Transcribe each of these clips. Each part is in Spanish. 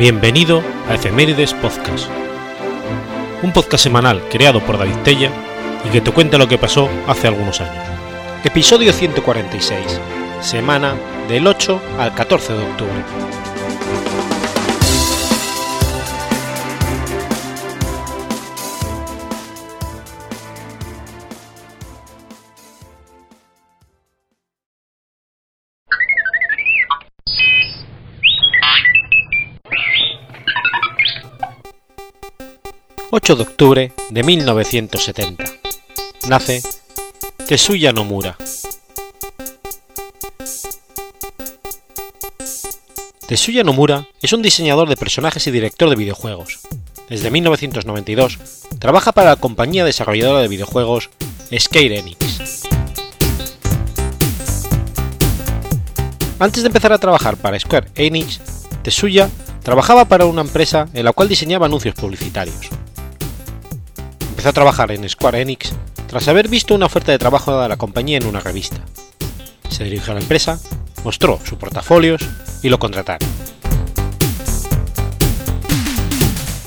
Bienvenido a Efemérides Podcast, un podcast semanal creado por David Tella y que te cuenta lo que pasó hace algunos años. Episodio 146, semana del 8 al 14 de octubre. 8 de octubre de 1970. Nace Tetsuya Nomura. Tetsuya Nomura es un diseñador de personajes y director de videojuegos. Desde 1992 trabaja para la compañía desarrolladora de videojuegos Square Enix. Antes de empezar a trabajar para Square Enix, Tetsuya trabajaba para una empresa en la cual diseñaba anuncios publicitarios empezó a trabajar en Square Enix tras haber visto una oferta de trabajo de la compañía en una revista. Se dirigió a la empresa, mostró sus portafolios y lo contrataron.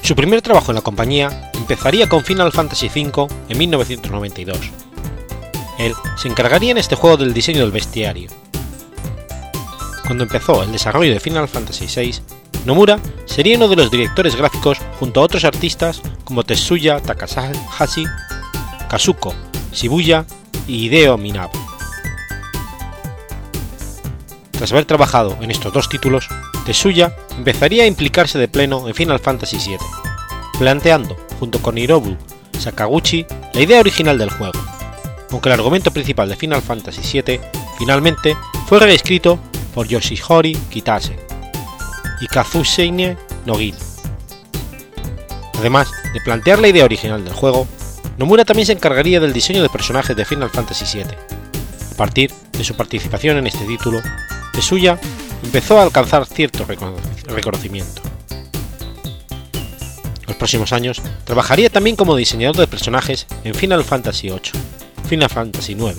Su primer trabajo en la compañía empezaría con Final Fantasy V en 1992. Él se encargaría en este juego del diseño del bestiario. Cuando empezó el desarrollo de Final Fantasy VI, Nomura sería uno de los directores gráficos junto a otros artistas como Tetsuya Takahashi, Kazuko Shibuya y Hideo Minabe. Tras haber trabajado en estos dos títulos, Tetsuya empezaría a implicarse de pleno en Final Fantasy VII, planteando, junto con Hirobu Sakaguchi, la idea original del juego, aunque el argumento principal de Final Fantasy VII finalmente fue reescrito por Yoshihori Kitase y Kazushine Nogin. Además de plantear la idea original del juego, Nomura también se encargaría del diseño de personajes de Final Fantasy VII. A partir de su participación en este título, Tetsuya empezó a alcanzar cierto reconocimiento. En los próximos años trabajaría también como diseñador de personajes en Final Fantasy VIII, Final Fantasy IX,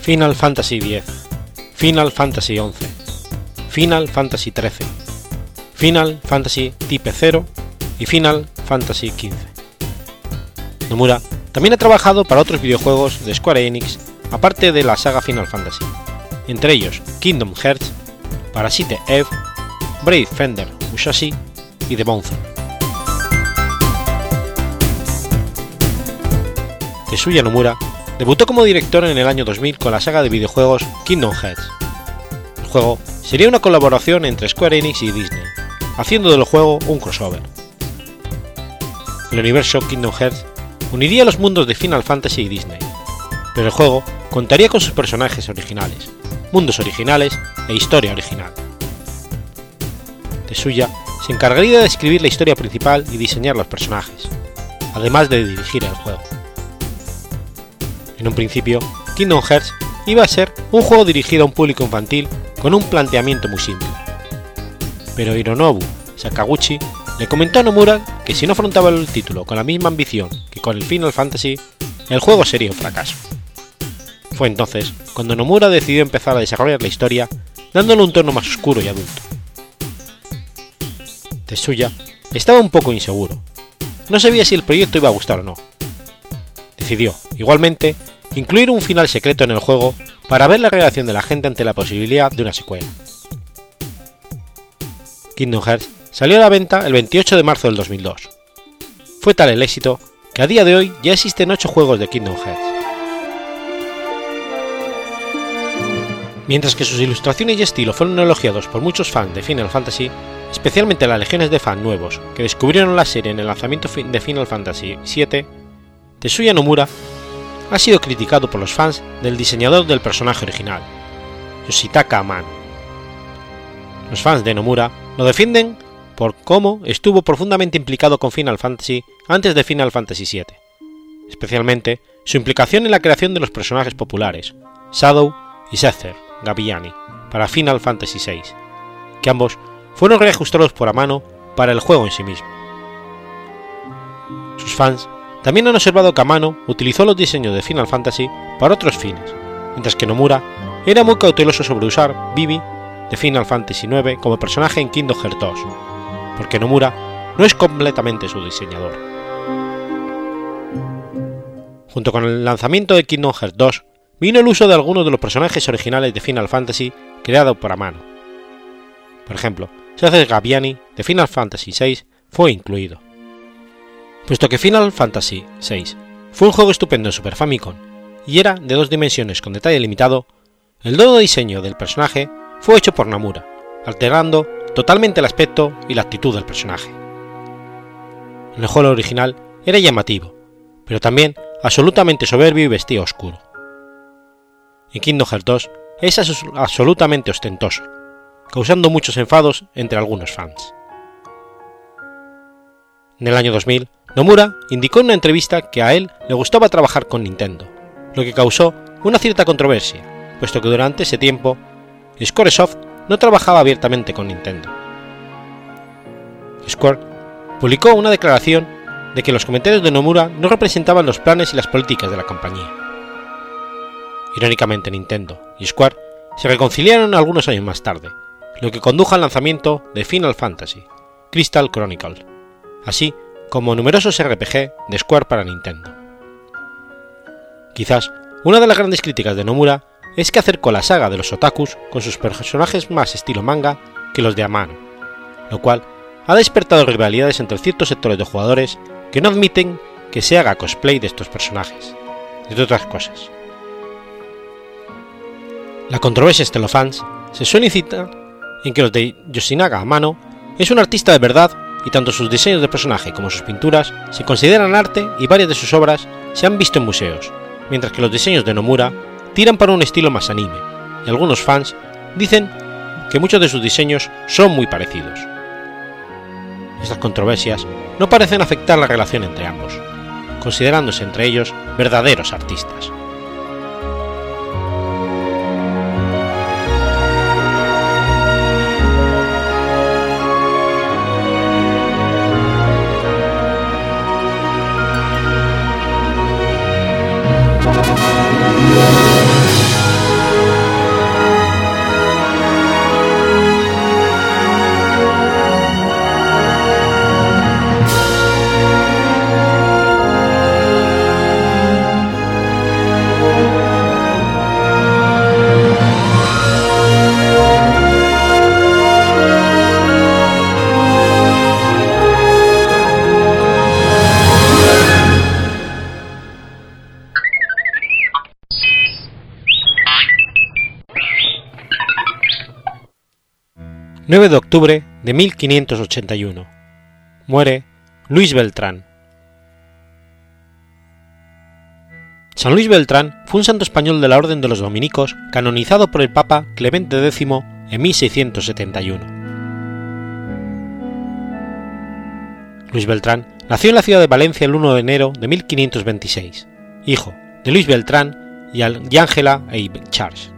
Final Fantasy X, Final Fantasy XI, Final Fantasy XIII, Final Fantasy Type 0 y Final Fantasy XV. Nomura también ha trabajado para otros videojuegos de Square Enix aparte de la saga Final Fantasy, entre ellos Kingdom Hearts, Parasite Eve, Brave Fender Musashi y The Bouncer. Tetsuya Nomura debutó como director en el año 2000 con la saga de videojuegos Kingdom Hearts. El juego sería una colaboración entre Square Enix y Disney, haciendo del juego un crossover. El universo Kingdom Hearts uniría los mundos de Final Fantasy y Disney, pero el juego contaría con sus personajes originales, mundos originales e historia original. Tetsuya se encargaría de escribir la historia principal y diseñar los personajes, además de dirigir el juego. En un principio, Kingdom Hearts iba a ser un juego dirigido a un público infantil con un planteamiento muy simple. Pero Hironobu Sakaguchi le comentó a Nomura que si no afrontaba el título con la misma ambición que con el Final Fantasy, el juego sería un fracaso. Fue entonces cuando Nomura decidió empezar a desarrollar la historia dándole un tono más oscuro y adulto. Tetsuya estaba un poco inseguro. No sabía si el proyecto iba a gustar o no. Decidió, igualmente, incluir un final secreto en el juego para ver la reacción de la gente ante la posibilidad de una secuela. Kingdom Hearts salió a la venta el 28 de marzo del 2002. Fue tal el éxito que a día de hoy ya existen 8 juegos de Kingdom Hearts. Mientras que sus ilustraciones y estilo fueron elogiados por muchos fans de Final Fantasy, especialmente las legiones de fans nuevos que descubrieron la serie en el lanzamiento de Final Fantasy VII, Tetsuya Nomura ha sido criticado por los fans del diseñador del personaje original, Yoshitaka Amano. Los fans de Nomura lo defienden por cómo estuvo profundamente implicado con Final Fantasy antes de Final Fantasy VII, especialmente su implicación en la creación de los personajes populares, Shadow y Sether Gabillani, para Final Fantasy VI, que ambos fueron reajustados por Amano para el juego en sí mismo. Sus fans también han observado que Amano utilizó los diseños de Final Fantasy para otros fines, mientras que Nomura era muy cauteloso sobre usar Vivi de Final Fantasy IX como personaje en Kingdom Hearts 2, porque Nomura no es completamente su diseñador. Junto con el lanzamiento de Kingdom Hearts 2, vino el uso de algunos de los personajes originales de Final Fantasy creados por Amano. Por ejemplo, Seth Gaviani de Final Fantasy VI fue incluido. Puesto que Final Fantasy VI fue un juego estupendo en Super Famicom y era de dos dimensiones con detalle limitado, el nuevo diseño del personaje fue hecho por Namura, alterando totalmente el aspecto y la actitud del personaje. En el juego original era llamativo, pero también absolutamente soberbio y vestido oscuro. En Kingdom Hearts 2 es absolutamente ostentoso, causando muchos enfados entre algunos fans. En el año 2000, Nomura indicó en una entrevista que a él le gustaba trabajar con Nintendo, lo que causó una cierta controversia, puesto que durante ese tiempo Squaresoft no trabajaba abiertamente con Nintendo. Square publicó una declaración de que los comentarios de Nomura no representaban los planes y las políticas de la compañía. Irónicamente, Nintendo y Square se reconciliaron algunos años más tarde, lo que condujo al lanzamiento de Final Fantasy, Crystal Chronicle, así como numerosos RPG de Square para Nintendo. Quizás una de las grandes críticas de Nomura es que acercó la saga de los otakus con sus personajes más estilo manga que los de Amano, lo cual ha despertado rivalidades entre ciertos sectores de jugadores que no admiten que se haga cosplay de estos personajes, entre otras cosas. La controversia entre los fans se suele incitar en que los de Yoshinaga Amano es un artista de verdad y tanto sus diseños de personaje como sus pinturas se consideran arte y varias de sus obras se han visto en museos, mientras que los diseños de Nomura tiran para un estilo más anime, y algunos fans dicen que muchos de sus diseños son muy parecidos. Estas controversias no parecen afectar la relación entre ambos, considerándose entre ellos verdaderos artistas. 9 de octubre de 1581. Muere Luis Beltrán. San Luis Beltrán fue un santo español de la Orden de los Dominicos canonizado por el Papa Clemente X en 1671. Luis Beltrán nació en la ciudad de Valencia el 1 de enero de 1526, hijo de Luis Beltrán y Ángela e Charles.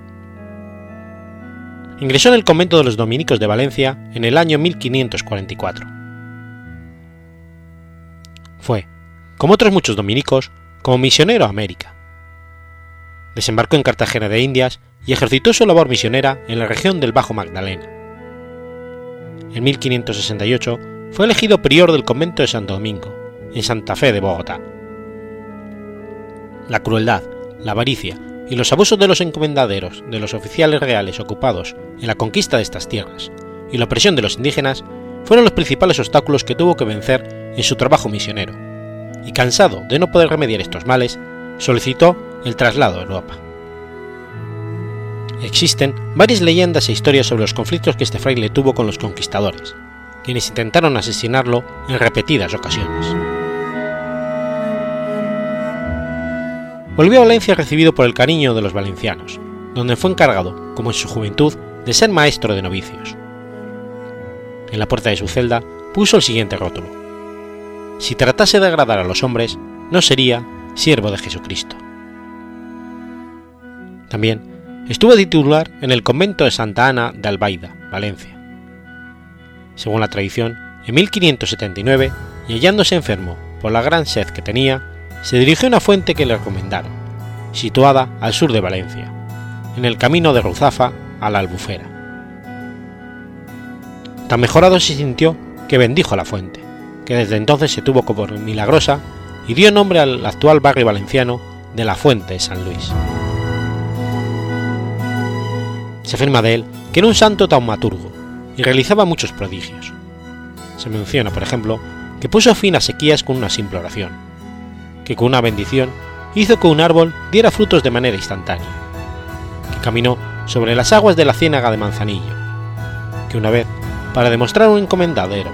Ingresó en el convento de los dominicos de Valencia en el año 1544. Fue, como otros muchos dominicos, como misionero a América. Desembarcó en Cartagena de Indias y ejercitó su labor misionera en la región del Bajo Magdalena. En 1568 fue elegido prior del convento de Santo Domingo, en Santa Fe de Bogotá. La crueldad, la avaricia y los abusos de los encomendaderos de los oficiales reales ocupados en la conquista de estas tierras y la opresión de los indígenas fueron los principales obstáculos que tuvo que vencer en su trabajo misionero, y cansado de no poder remediar estos males, solicitó el traslado a Europa. Existen varias leyendas e historias sobre los conflictos que este fraile tuvo con los conquistadores, quienes intentaron asesinarlo en repetidas ocasiones. Volvió a Valencia recibido por el cariño de los valencianos, donde fue encargado, como en su juventud, de ser maestro de novicios. En la puerta de su celda puso el siguiente rótulo. Si tratase de agradar a los hombres, no sería siervo de Jesucristo. También estuvo titular en el convento de Santa Ana de Albaida, Valencia. Según la tradición, en 1579, y hallándose enfermo por la gran sed que tenía, se dirigió a una fuente que le recomendaron, situada al sur de Valencia, en el camino de Ruzafa a la Albufera. Tan mejorado se sintió que bendijo la fuente, que desde entonces se tuvo como milagrosa y dio nombre al actual barrio valenciano de la Fuente de San Luis. Se afirma de él que era un santo taumaturgo y realizaba muchos prodigios. Se menciona, por ejemplo, que puso fin a sequías con una simple oración, que con una bendición hizo que un árbol diera frutos de manera instantánea, que caminó sobre las aguas de la ciénaga de Manzanillo, que una vez, para demostrar un encomendadero,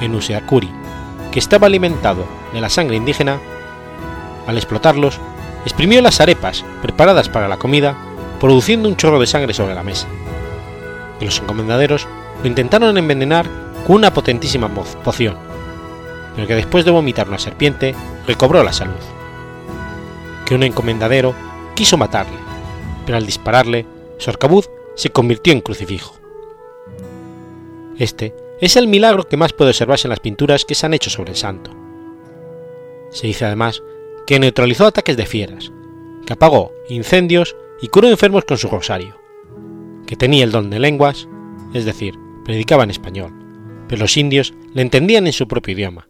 en Useacuri, que estaba alimentado de la sangre indígena, al explotarlos, exprimió las arepas preparadas para la comida, produciendo un chorro de sangre sobre la mesa. Y los encomendaderos lo intentaron envenenar con una potentísima poción, que después de vomitar una serpiente recobró la salud. Que un encomendadero quiso matarle, pero al dispararle, su arcabuz se convirtió en crucifijo. Este es el milagro que más puede observarse en las pinturas que se han hecho sobre el santo. Se dice además que neutralizó ataques de fieras, que apagó incendios y curó enfermos con su rosario, que tenía el don de lenguas, es decir, predicaba en español, pero los indios le entendían en su propio idioma,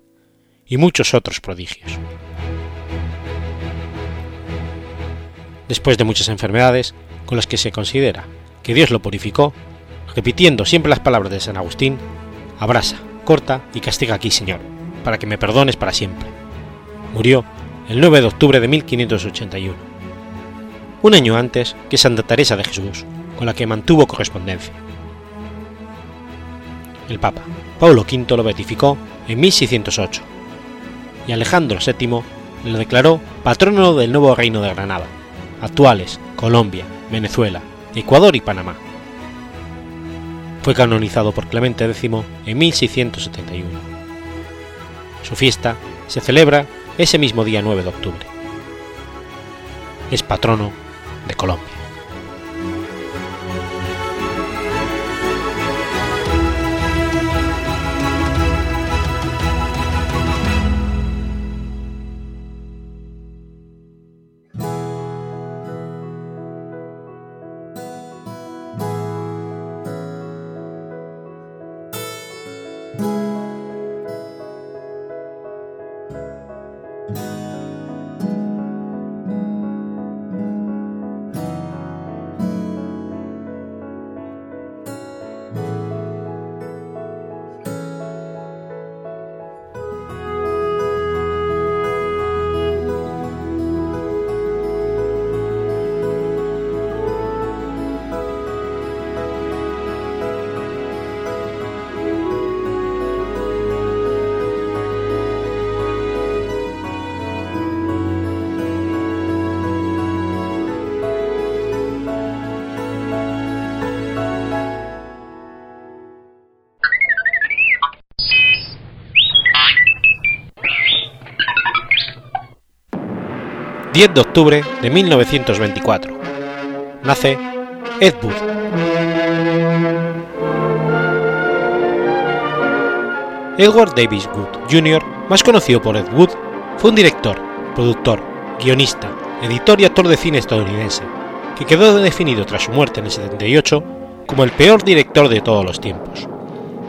y muchos otros prodigios. Después de muchas enfermedades, con las que se considera que Dios lo purificó, repitiendo siempre las palabras de San Agustín, abrasa, corta y castiga aquí, Señor, para que me perdones para siempre. Murió el 9 de octubre de 1581, un año antes que Santa Teresa de Jesús, con la que mantuvo correspondencia. El Papa Paulo V lo beatificó en 1608 y Alejandro VII lo declaró patrono del nuevo reino de Granada, actuales Colombia, Venezuela, Ecuador y Panamá. Fue canonizado por Clemente X en 1671. Su fiesta se celebra ese mismo día 9 de octubre. Es patrono de Colombia. 10 de octubre de 1924. Nace Ed Wood. Edward Davis Wood Jr., más conocido por Ed Wood, fue un director, productor, guionista, editor y actor de cine estadounidense, que quedó definido tras su muerte en el 78 como el peor director de todos los tiempos,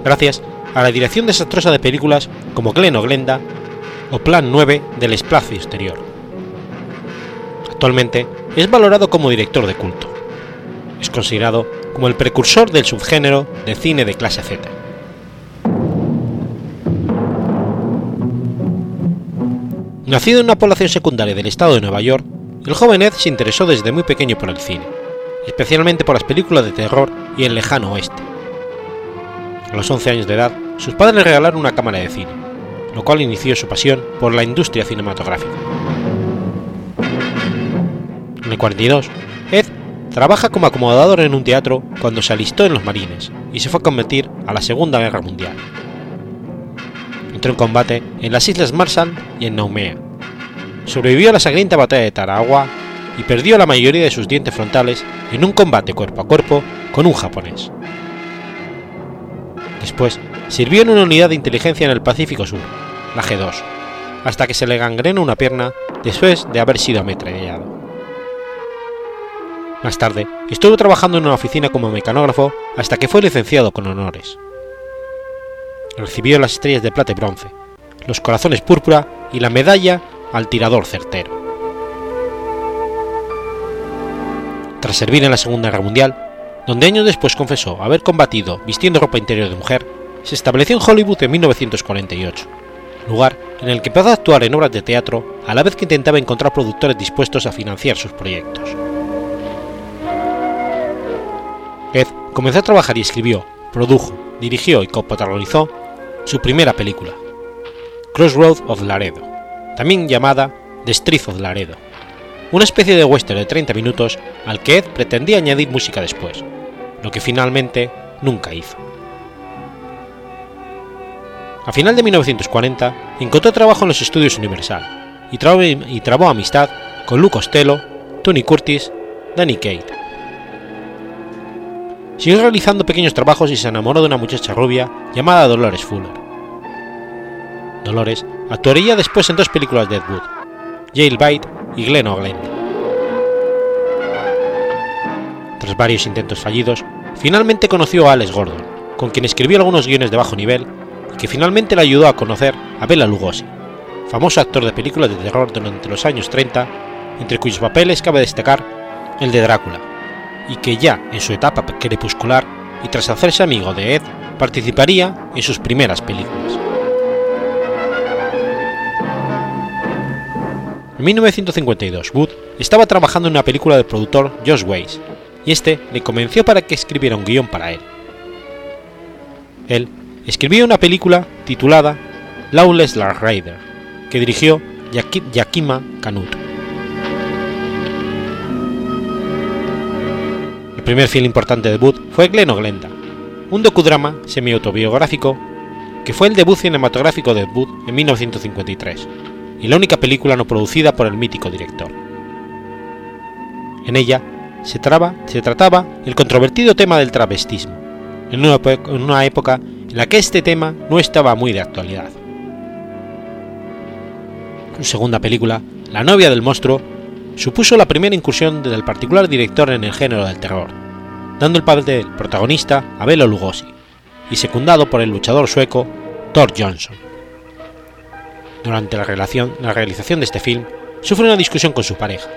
gracias a la dirección desastrosa de películas como Glen o Glenda o Plan 9 del espacio exterior. Actualmente es valorado como director de culto. Es considerado como el precursor del subgénero de cine de clase Z. Nacido en una población secundaria del estado de Nueva York, el joven Ed se interesó desde muy pequeño por el cine, especialmente por las películas de terror y el lejano oeste. A los 11 años de edad, sus padres le regalaron una cámara de cine, lo cual inició su pasión por la industria cinematográfica. En el 42, Ed trabaja como acomodador en un teatro cuando se alistó en los marines y se fue a convertir a la Segunda Guerra Mundial. Entró en combate en las Islas Marshall y en Naumea. Sobrevivió a la sangrienta batalla de Tarawa y perdió la mayoría de sus dientes frontales en un combate cuerpo a cuerpo con un japonés. Después, sirvió en una unidad de inteligencia en el Pacífico Sur, la G2, hasta que se le gangrenó una pierna después de haber sido ametrallado. Más tarde, estuvo trabajando en una oficina como mecanógrafo hasta que fue licenciado con honores. recibió las estrellas de plata y bronce, los corazones púrpura y la medalla al tirador certero. Tras servir en la Segunda Guerra Mundial, donde años después confesó haber combatido vistiendo ropa interior de mujer, se estableció en Hollywood en 1948, lugar en el que empezó a actuar en obras de teatro a la vez que intentaba encontrar productores dispuestos a financiar sus proyectos. Ed comenzó a trabajar y escribió, produjo, dirigió y coprotagonizó su primera película, Crossroad of Laredo, también llamada The Street of Laredo, una especie de western de 30 minutos al que Ed pretendía añadir música después, lo que finalmente nunca hizo. A final de 1940 encontró trabajo en los estudios Universal y trabó, y trabó amistad con Lou Costello, Tony Curtis, Danny Kate. Siguió realizando pequeños trabajos y se enamoró de una muchacha rubia llamada Dolores Fuller. Dolores actuaría después en dos películas de Ed Wood, Jailbait y Glen Glenda. Tras varios intentos fallidos, finalmente conoció a Alex Gordon, con quien escribió algunos guiones de bajo nivel y que finalmente le ayudó a conocer a Bela Lugosi, famoso actor de películas de terror durante los años 30, entre cuyos papeles cabe destacar el de Drácula, y que ya en su etapa crepuscular y tras hacerse amigo de Ed, participaría en sus primeras películas. En 1952, Wood estaba trabajando en una película del productor Josh Weiss, y este le convenció para que escribiera un guion para él. Él escribió una película titulada Lawless Lark Rider, que dirigió Yakima Canuto. El primer film importante de Wood fue Glen Glenda, un docudrama semi-autobiográfico que fue el debut cinematográfico de Wood en 1953 y la única película no producida por el mítico director. En ella se, se trataba el controvertido tema del travestismo, en una, en una época en la que este tema no estaba muy de actualidad. Su segunda película, La novia del monstruo, supuso la primera incursión del particular director en el género del terror, dando el papel del protagonista a Belo Lugosi y secundado por el luchador sueco Thor Johnson. Durante la, relación, la realización de este film, sufre una discusión con su pareja,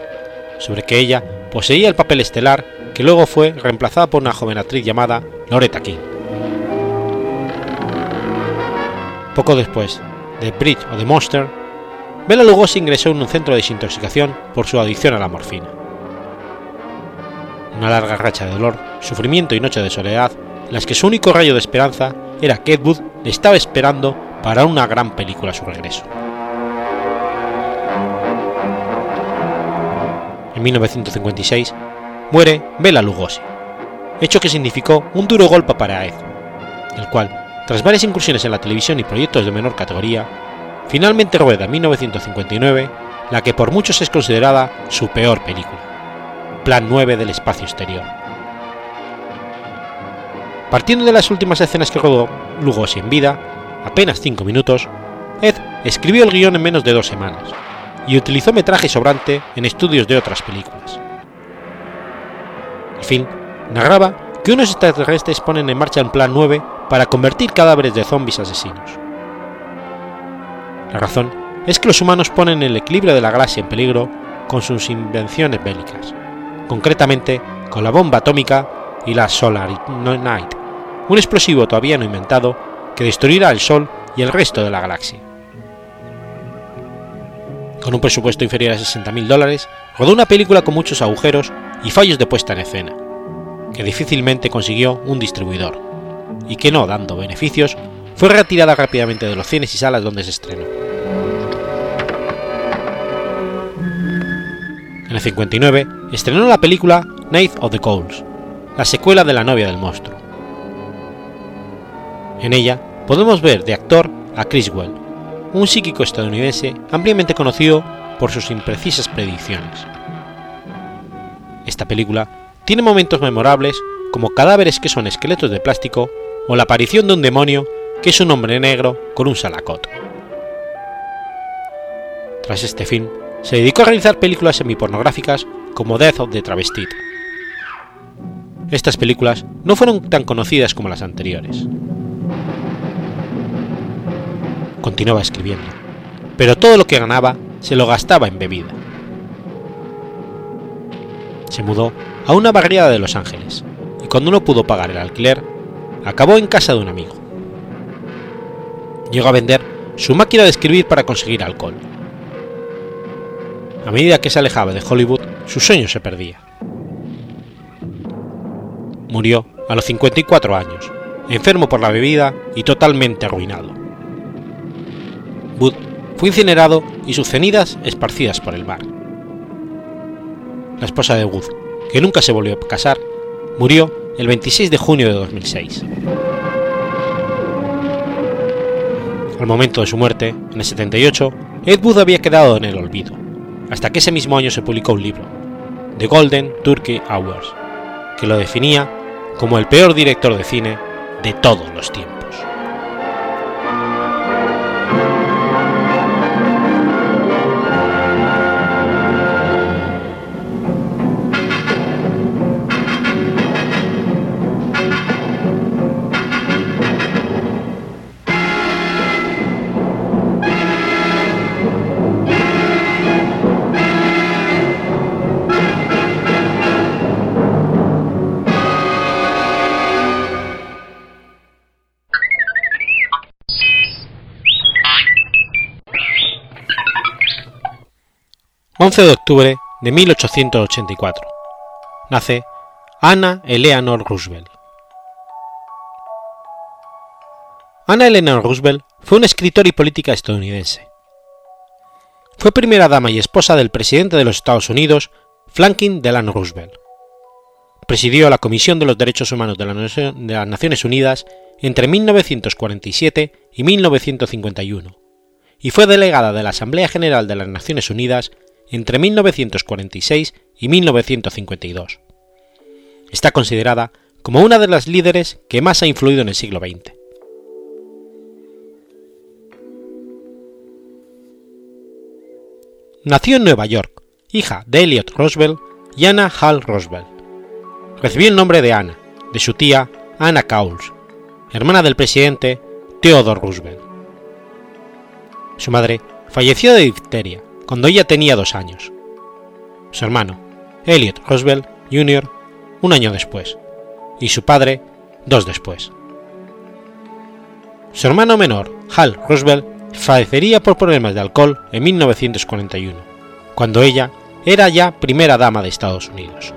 sobre que ella poseía el papel estelar que luego fue reemplazada por una joven actriz llamada Loretta King. Poco después de Bridge o The Monster, Bela Lugosi ingresó en un centro de desintoxicación por su adicción a la morfina. Una larga racha de dolor, sufrimiento y noche de soledad, en las que su único rayo de esperanza era que Ed Wood le estaba esperando para una gran película a su regreso. En 1956 muere Bela Lugosi, hecho que significó un duro golpe para Ed, el cual tras varias incursiones en la televisión y proyectos de menor categoría, finalmente rueda en 1959 la que por muchos es considerada su peor película, Plan 9 del espacio exterior. Partiendo de las últimas escenas que rodó Lugosi en vida, apenas 5 minutos, Ed escribió el guion en menos de dos semanas y utilizó metraje sobrante en estudios de otras películas. El film narraba que unos extraterrestres ponen en marcha el Plan 9 para convertir cadáveres de zombies asesinos. La razón es que los humanos ponen el equilibrio de la galaxia en peligro con sus invenciones bélicas, concretamente con la bomba atómica y la Solar Night, un explosivo todavía no inventado que destruirá el Sol y el resto de la galaxia. Con un presupuesto inferior a 60.000 dólares, rodó una película con muchos agujeros y fallos de puesta en escena, que difícilmente consiguió un distribuidor, y que no dando beneficios, fue retirada rápidamente de los cines y salas donde se estrenó. En el 59 estrenó la película Night of the Coles, la secuela de La novia del monstruo. En ella podemos ver de actor a Chris Well, un psíquico estadounidense ampliamente conocido por sus imprecisas predicciones. Esta película tiene momentos memorables como cadáveres que son esqueletos de plástico o la aparición de un demonio que es un hombre negro con un salacot. Tras este film, se dedicó a realizar películas semipornográficas como Death of the Travestit. Estas películas no fueron tan conocidas como las anteriores. continuaba escribiendo, pero todo lo que ganaba se lo gastaba en bebida. Se mudó a una barriada de Los Ángeles y cuando no pudo pagar el alquiler, acabó en casa de un amigo. Llegó a vender su máquina de escribir para conseguir alcohol. A medida que se alejaba de Hollywood, su sueño se perdía. Murió a los 54 años, enfermo por la bebida y totalmente arruinado. Wood fue incinerado y sus cenizas esparcidas por el mar. La esposa de Wood, que nunca se volvió a casar, murió el 26 de junio de 2006. Al momento de su muerte, en el 78, Ed Wood había quedado en el olvido, hasta que ese mismo año se publicó un libro, The Golden Turkey Hours, que lo definía como el peor director de cine de todos los tiempos. 11 de octubre de 1884. Nace Anna Eleanor Roosevelt. Anna Eleanor Roosevelt fue una escritora y política estadounidense. Fue primera dama y esposa del presidente de los Estados Unidos, Franklin Delano Roosevelt. Presidió la Comisión de los Derechos Humanos de, las Naciones Unidas entre 1947 y 1951 y fue delegada de la Asamblea General de las Naciones Unidas entre 1946 y 1952. Está considerada como una de las líderes que más ha influido en el siglo XX. Nació en Nueva York, hija de Elliot Roosevelt y Anna Hall Roosevelt. Recibió el nombre de Anna, de su tía Anna Cowles, hermana del presidente Theodore Roosevelt. Su madre falleció de difteria cuando ella tenía dos años. Su hermano, Elliot Roosevelt Jr., un año después, y su padre, dos después. Su hermano menor, Hal Roosevelt, fallecería por problemas de alcohol en 1941, cuando ella era ya primera dama de Estados Unidos.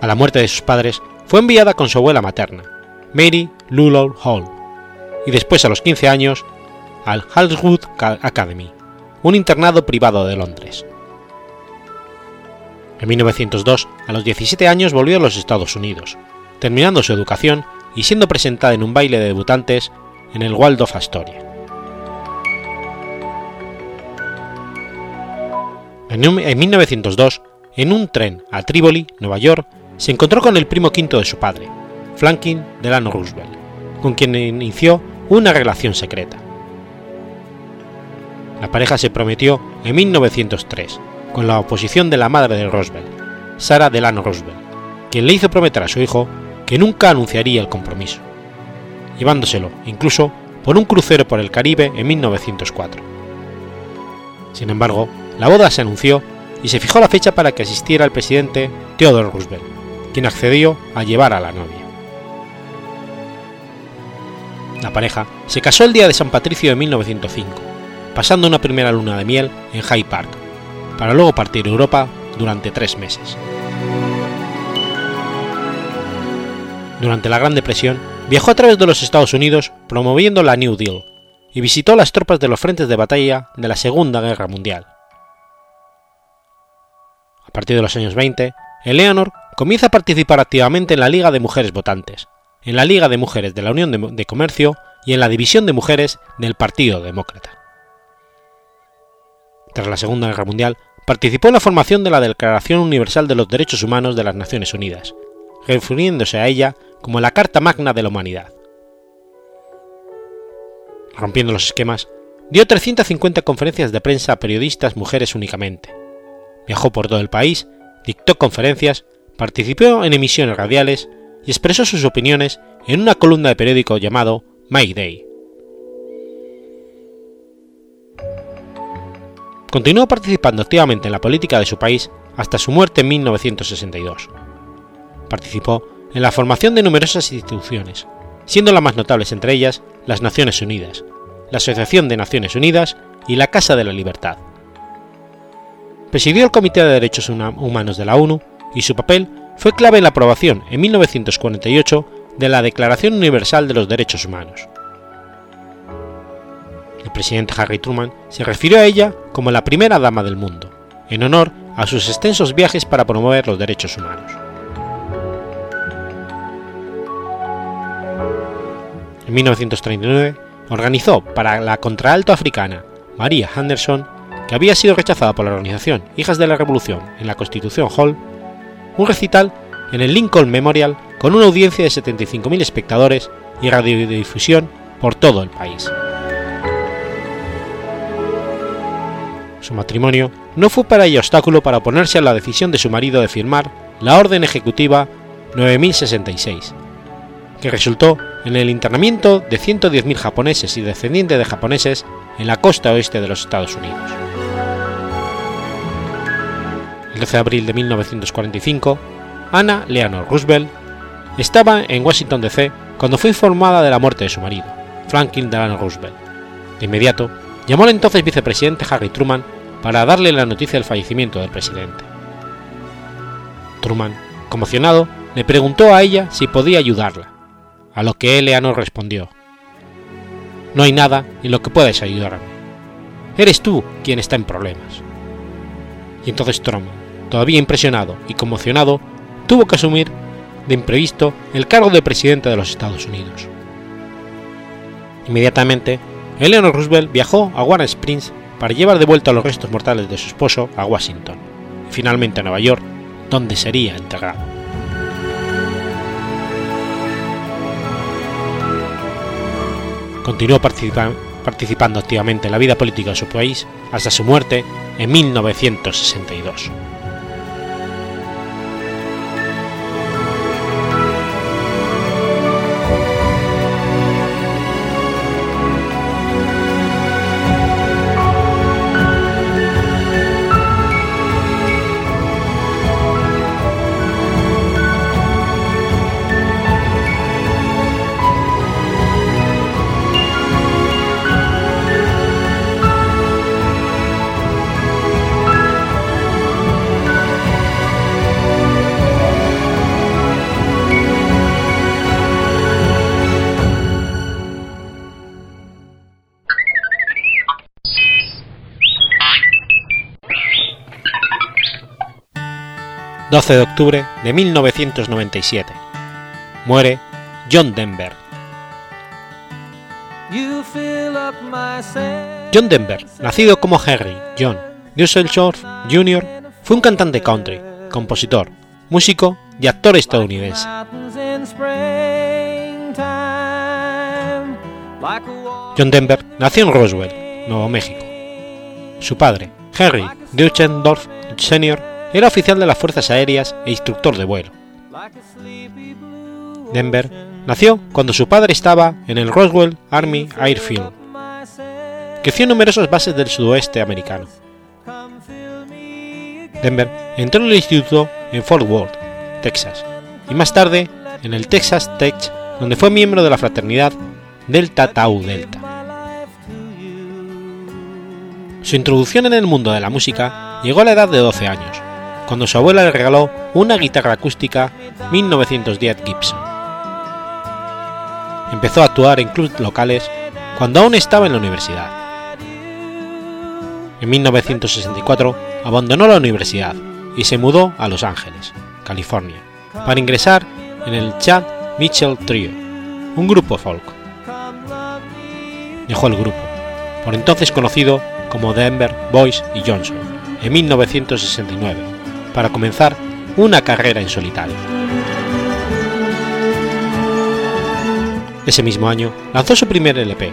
A la muerte de sus padres, fue enviada con su abuela materna, Mary Lullow Hall, y después a los 15 años al Halswood Academy, un internado privado de Londres. En 1902, a los 17 años, volvió a los Estados Unidos, terminando su educación y siendo presentada en un baile de debutantes en el Waldorf Astoria. En 1902, en un tren a Trívoli, Nueva York, se encontró con el primo quinto de su padre, Franklin Delano Roosevelt, con quien inició una relación secreta. La pareja se prometió en 1903, con la oposición de la madre de Roosevelt, Sarah Delano Roosevelt, quien le hizo prometer a su hijo que nunca anunciaría el compromiso, llevándoselo incluso por un crucero por el Caribe en 1904. Sin embargo, la boda se anunció y se fijó la fecha para que asistiera el presidente Theodore Roosevelt, quien accedió a llevar a la novia. La pareja se casó el día de San Patricio de 1905 pasando una primera luna de miel en Hyde Park, para luego partir a Europa durante tres meses. Durante la Gran Depresión, viajó a través de los Estados Unidos promoviendo la New Deal y visitó las tropas de los frentes de batalla de la Segunda Guerra Mundial. A partir de los años 20, Eleanor comienza a participar activamente en la Liga de Mujeres Votantes, en la Liga de Mujeres de la Unión de Comercio y en la División de Mujeres del Partido Demócrata tras la Segunda Guerra Mundial, participó en la formación de la Declaración Universal de los Derechos Humanos de las Naciones Unidas, refiriéndose a ella como la Carta Magna de la Humanidad. Rompiendo los esquemas, dio 350 conferencias de prensa a periodistas mujeres únicamente. Viajó por todo el país, dictó conferencias, participó en emisiones radiales y expresó sus opiniones en una columna de periódico llamado May Day. Continuó participando activamente en la política de su país hasta su muerte en 1962. Participó en la formación de numerosas instituciones, siendo las más notables entre ellas las Naciones Unidas, la Asociación de Naciones Unidas y la Casa de la Libertad. Presidió el Comité de Derechos Humanos de la ONU y su papel fue clave en la aprobación en 1948 de la Declaración Universal de los Derechos Humanos. El presidente Harry Truman se refirió a ella como la primera dama del mundo, en honor a sus extensos viajes para promover los derechos humanos. En 1939 organizó para la contraalto africana María Anderson, que había sido rechazada por la organización Hijas de la Revolución en la Constitución Hall, un recital en el Lincoln Memorial con una audiencia de 75.000 espectadores y radiodifusión por todo el país. Su matrimonio no fue para ella obstáculo para oponerse a la decisión de su marido de firmar la Orden Ejecutiva 9066, que resultó en el internamiento de 110.000 japoneses y descendientes de japoneses en la costa oeste de los Estados Unidos. El 12 de abril de 1945, Anna Leonor Roosevelt estaba en Washington DC cuando fue informada de la muerte de su marido, Franklin Delano Roosevelt. De inmediato, llamó al entonces vicepresidente Harry Truman para darle la noticia del fallecimiento del presidente. Truman, conmocionado, le preguntó a ella si podía ayudarla, a lo que Eleanor respondió: No hay nada en lo que puedas ayudarme. Eres tú quien está en problemas. Y entonces Truman, todavía impresionado y conmocionado, tuvo que asumir de imprevisto el cargo de presidente de los Estados Unidos. Inmediatamente, Eleanor Roosevelt viajó a Warren Springs para llevar de vuelta los restos mortales de su esposo a Washington y finalmente a Nueva York, donde sería enterrado. Continuó participando activamente en la vida política de su país hasta su muerte en 1962. 12 de octubre de 1997. Muere John Denver. John Denver, nacido como Henry John Dusseldorf Jr., fue un cantante country, compositor, músico y actor estadounidense. John Denver nació en Roswell, Nuevo México. Su padre, Henry Dusseldorf Sr., era oficial de las Fuerzas Aéreas e instructor de vuelo. Denver nació cuando su padre estaba en el Roswell Army Airfield. Creció en numerosas bases del sudoeste americano. Denver entró en el instituto en Fort Worth, Texas, y más tarde en el Texas Tech, donde fue miembro de la fraternidad Delta Tau Delta. Su introducción en el mundo de la música llegó a la edad de 12 años, cuando su abuela le regaló una guitarra acústica 1910 Gibson. Empezó a actuar en clubes locales cuando aún estaba en la universidad. En 1964 abandonó la universidad y se mudó a Los Ángeles, California, para ingresar en el Chad Mitchell Trio, un grupo folk. Dejó el grupo, por entonces conocido como Denver Boys y Johnson, en 1969 para comenzar una carrera en solitario. Ese mismo año lanzó su primer LP,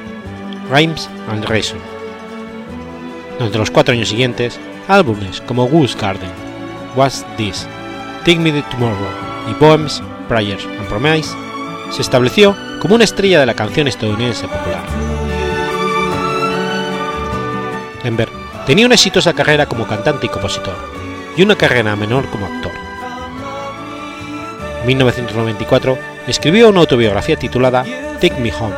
Rhymes and Reason. Durante los cuatro años siguientes, álbumes como Goose Garden, What's This, Take Me to Tomorrow y Poems, Prayers and Promise se estableció como una estrella de la canción estadounidense popular. Denver tenía una exitosa carrera como cantante y compositor, y una carrera menor como actor. En 1994 escribió una autobiografía titulada Take Me Home.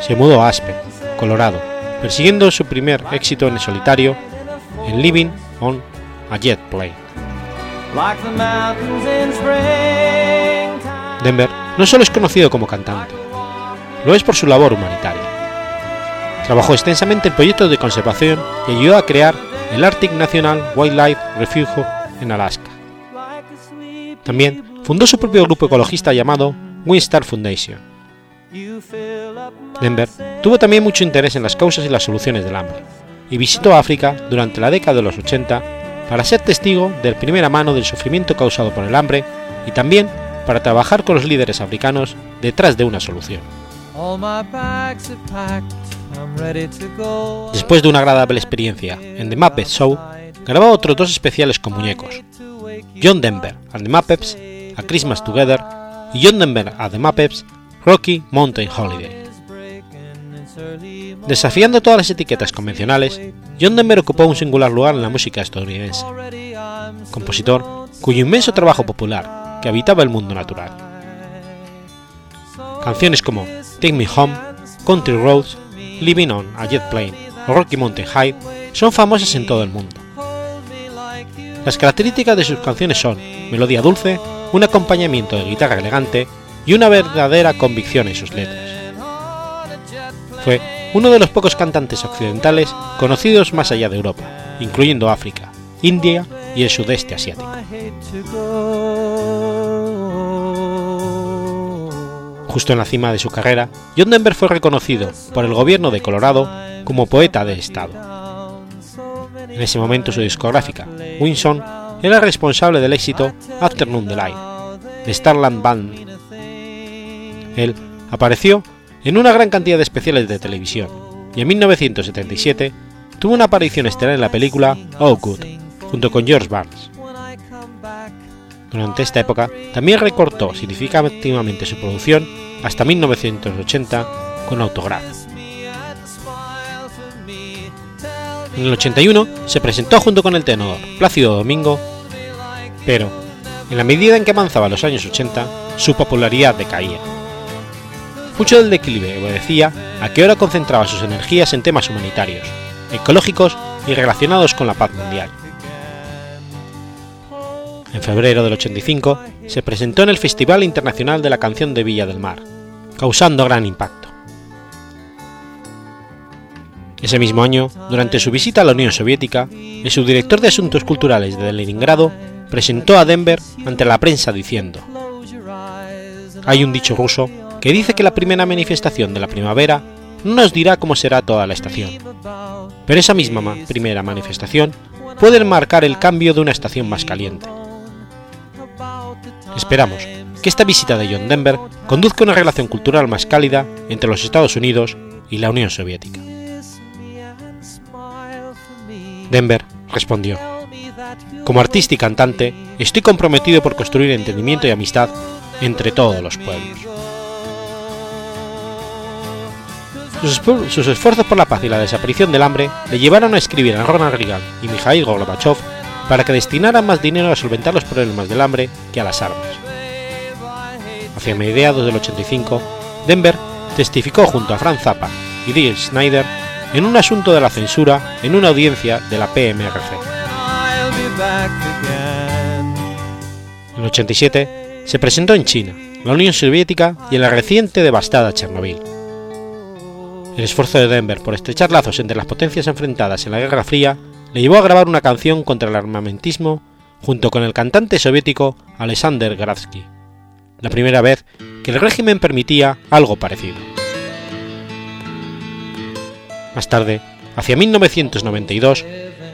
Se mudó a Aspen, Colorado, persiguiendo su primer éxito en el solitario en Living on a Jet Plane. Denver no solo es conocido como cantante, lo es por su labor humanitaria. Trabajó extensamente en proyectos de conservación y ayudó a crear el Arctic National Wildlife Refuge en Alaska. También fundó su propio grupo ecologista llamado Winstar Foundation. Denver tuvo también mucho interés en las causas y las soluciones del hambre, y visitó África durante la década de los 80 para ser testigo de primera mano del sufrimiento causado por el hambre y también para trabajar con los líderes africanos detrás de una solución. Después de una agradable experiencia en The Muppet Show, grabó otros dos especiales con muñecos, John Denver and the Muppets, A Christmas Together, y John Denver and the Muppets, Rocky Mountain Holiday. Desafiando todas las etiquetas convencionales, John Denver ocupó un singular lugar en la música estadounidense. Compositor cuyo inmenso trabajo popular, que habitaba el mundo natural. Canciones como Take Me Home, Country Roads, Living on a Jet Plane o Rocky Mountain High son famosas en todo el mundo. Las características de sus canciones son melodía dulce, un acompañamiento de guitarra elegante y una verdadera convicción en sus letras. Fue uno de los pocos cantantes occidentales conocidos más allá de Europa, incluyendo África, India y el sudeste asiático. Justo en la cima de su carrera, John Denver fue reconocido por el gobierno de Colorado como poeta de Estado. En ese momento su discográfica, Winson, era responsable del éxito Afternoon Delight, de Starland Band. Él apareció en una gran cantidad de especiales de televisión y en 1977 tuvo una aparición estelar en la película Oh Good, junto con George Barnes. Durante esta época también recortó significativamente su producción hasta 1980 con Autograph. En el 81 se presentó junto con el tenor Plácido Domingo, pero en la medida en que avanzaban los años 80, su popularidad decaía. Mucho del declive obedecía a que ahora concentraba sus energías en temas humanitarios, ecológicos y relacionados con la paz mundial. En febrero del 85 se presentó en el Festival Internacional de la Canción de Villa del Mar, causando gran impacto. Ese mismo año, durante su visita a la Unión Soviética, el subdirector de Asuntos Culturales de Leningrado presentó a Denver ante la prensa diciendo, hay un dicho ruso que dice que la primera manifestación de la primavera no nos dirá cómo será toda la estación, pero esa misma primera manifestación puede marcar el cambio de una estación más caliente. Esperamos que esta visita de John Denver conduzca a una relación cultural más cálida entre los Estados Unidos y la Unión Soviética. Denver respondió, Como artista y cantante, estoy comprometido por construir entendimiento y amistad entre todos los pueblos. Sus, esfuerzos por la paz y la desaparición del hambre le llevaron a escribir a Ronald Reagan y Mikhail Gorbachev para que destinaran más dinero a solventar los problemas del hambre que a las armas. Hacia mediados del 85, Denver testificó junto a Franz Zappa y Dee Snyder en un asunto de la censura en una audiencia de la PMRC. En el 87 se presentó en China, la Unión Soviética y en la reciente devastada Chernobyl. El esfuerzo de Denver por estrechar lazos entre las potencias enfrentadas en la Guerra Fría le llevó a grabar una canción contra el armamentismo junto con el cantante soviético Alexander Gradsky, la primera vez que el régimen permitía algo parecido. Más tarde, hacia 1992,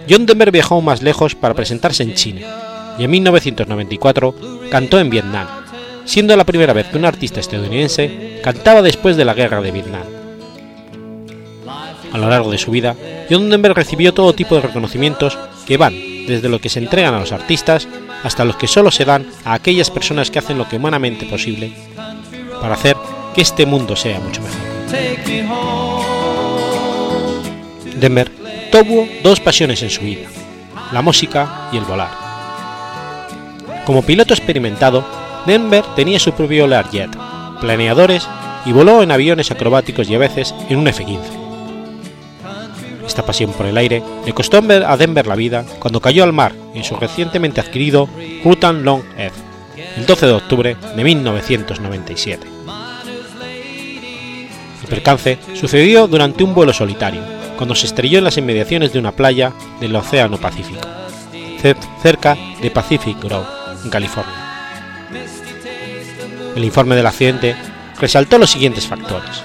John Denver viajó más lejos para presentarse en China y en 1994 cantó en Vietnam, siendo la primera vez que un artista estadounidense cantaba después de la guerra de Vietnam. A lo largo de su vida, John Denver recibió todo tipo de reconocimientos que van desde lo que se entregan a los artistas hasta los que solo se dan a aquellas personas que hacen lo que humanamente posible para hacer que este mundo sea mucho mejor. Denver tuvo dos pasiones en su vida, la música y el volar. Como piloto experimentado, Denver tenía su propio Learjet, planeadores y voló en aviones acrobáticos y a veces en un F-15. Esta pasión por el aire le costó a Denver la vida cuando cayó al mar en su recientemente adquirido Rutan Long Earth, el 12 de octubre de 1997. El percance sucedió durante un vuelo solitario, cuando se estrelló en las inmediaciones de una playa del Océano Pacífico, cerca de Pacific Grove, en California. El informe del accidente resaltó los siguientes factores.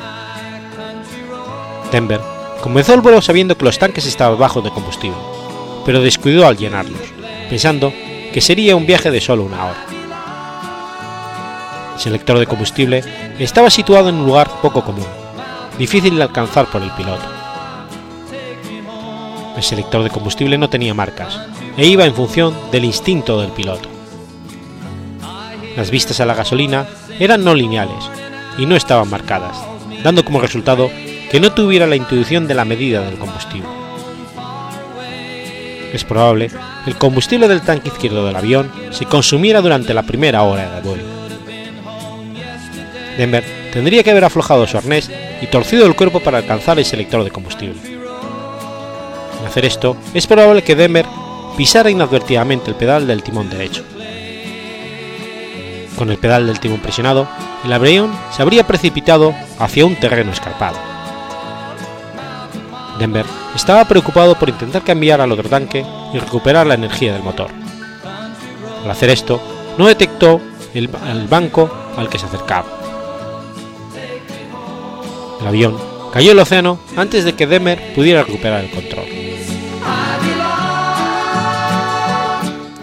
Denver comenzó el vuelo sabiendo que los tanques estaban bajos de combustible, pero descuidó al llenarlos, pensando que sería un viaje de solo una hora. El selector de combustible estaba situado en un lugar poco común, difícil de alcanzar por el piloto. El selector de combustible no tenía marcas e iba en función del instinto del piloto. Las vistas a la gasolina eran no lineales y no estaban marcadas, dando como resultado que no tuviera la intuición de la medida del combustible. Es probable que el combustible del tanque izquierdo del avión se consumiera durante la primera hora de vuelo. Denver tendría que haber aflojado su arnés y torcido el cuerpo para alcanzar el selector de combustible. Al hacer esto, es probable que Denver pisara inadvertidamente el pedal del timón derecho. Con el pedal del timón presionado, el avión se habría precipitado hacia un terreno escarpado. Denver estaba preocupado por intentar cambiar al otro tanque y recuperar la energía del motor. Al hacer esto, no detectó el, banco al que se acercaba. El avión cayó al océano antes de que Denver pudiera recuperar el control.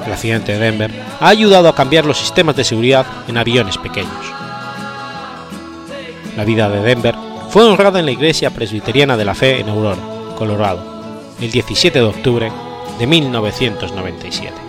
El accidente de Denver ha ayudado a cambiar los sistemas de seguridad en aviones pequeños. La vida de Denver fue honrada en la Iglesia Presbiteriana de la Fe en Aurora, Colorado, el 17 de octubre de 1997.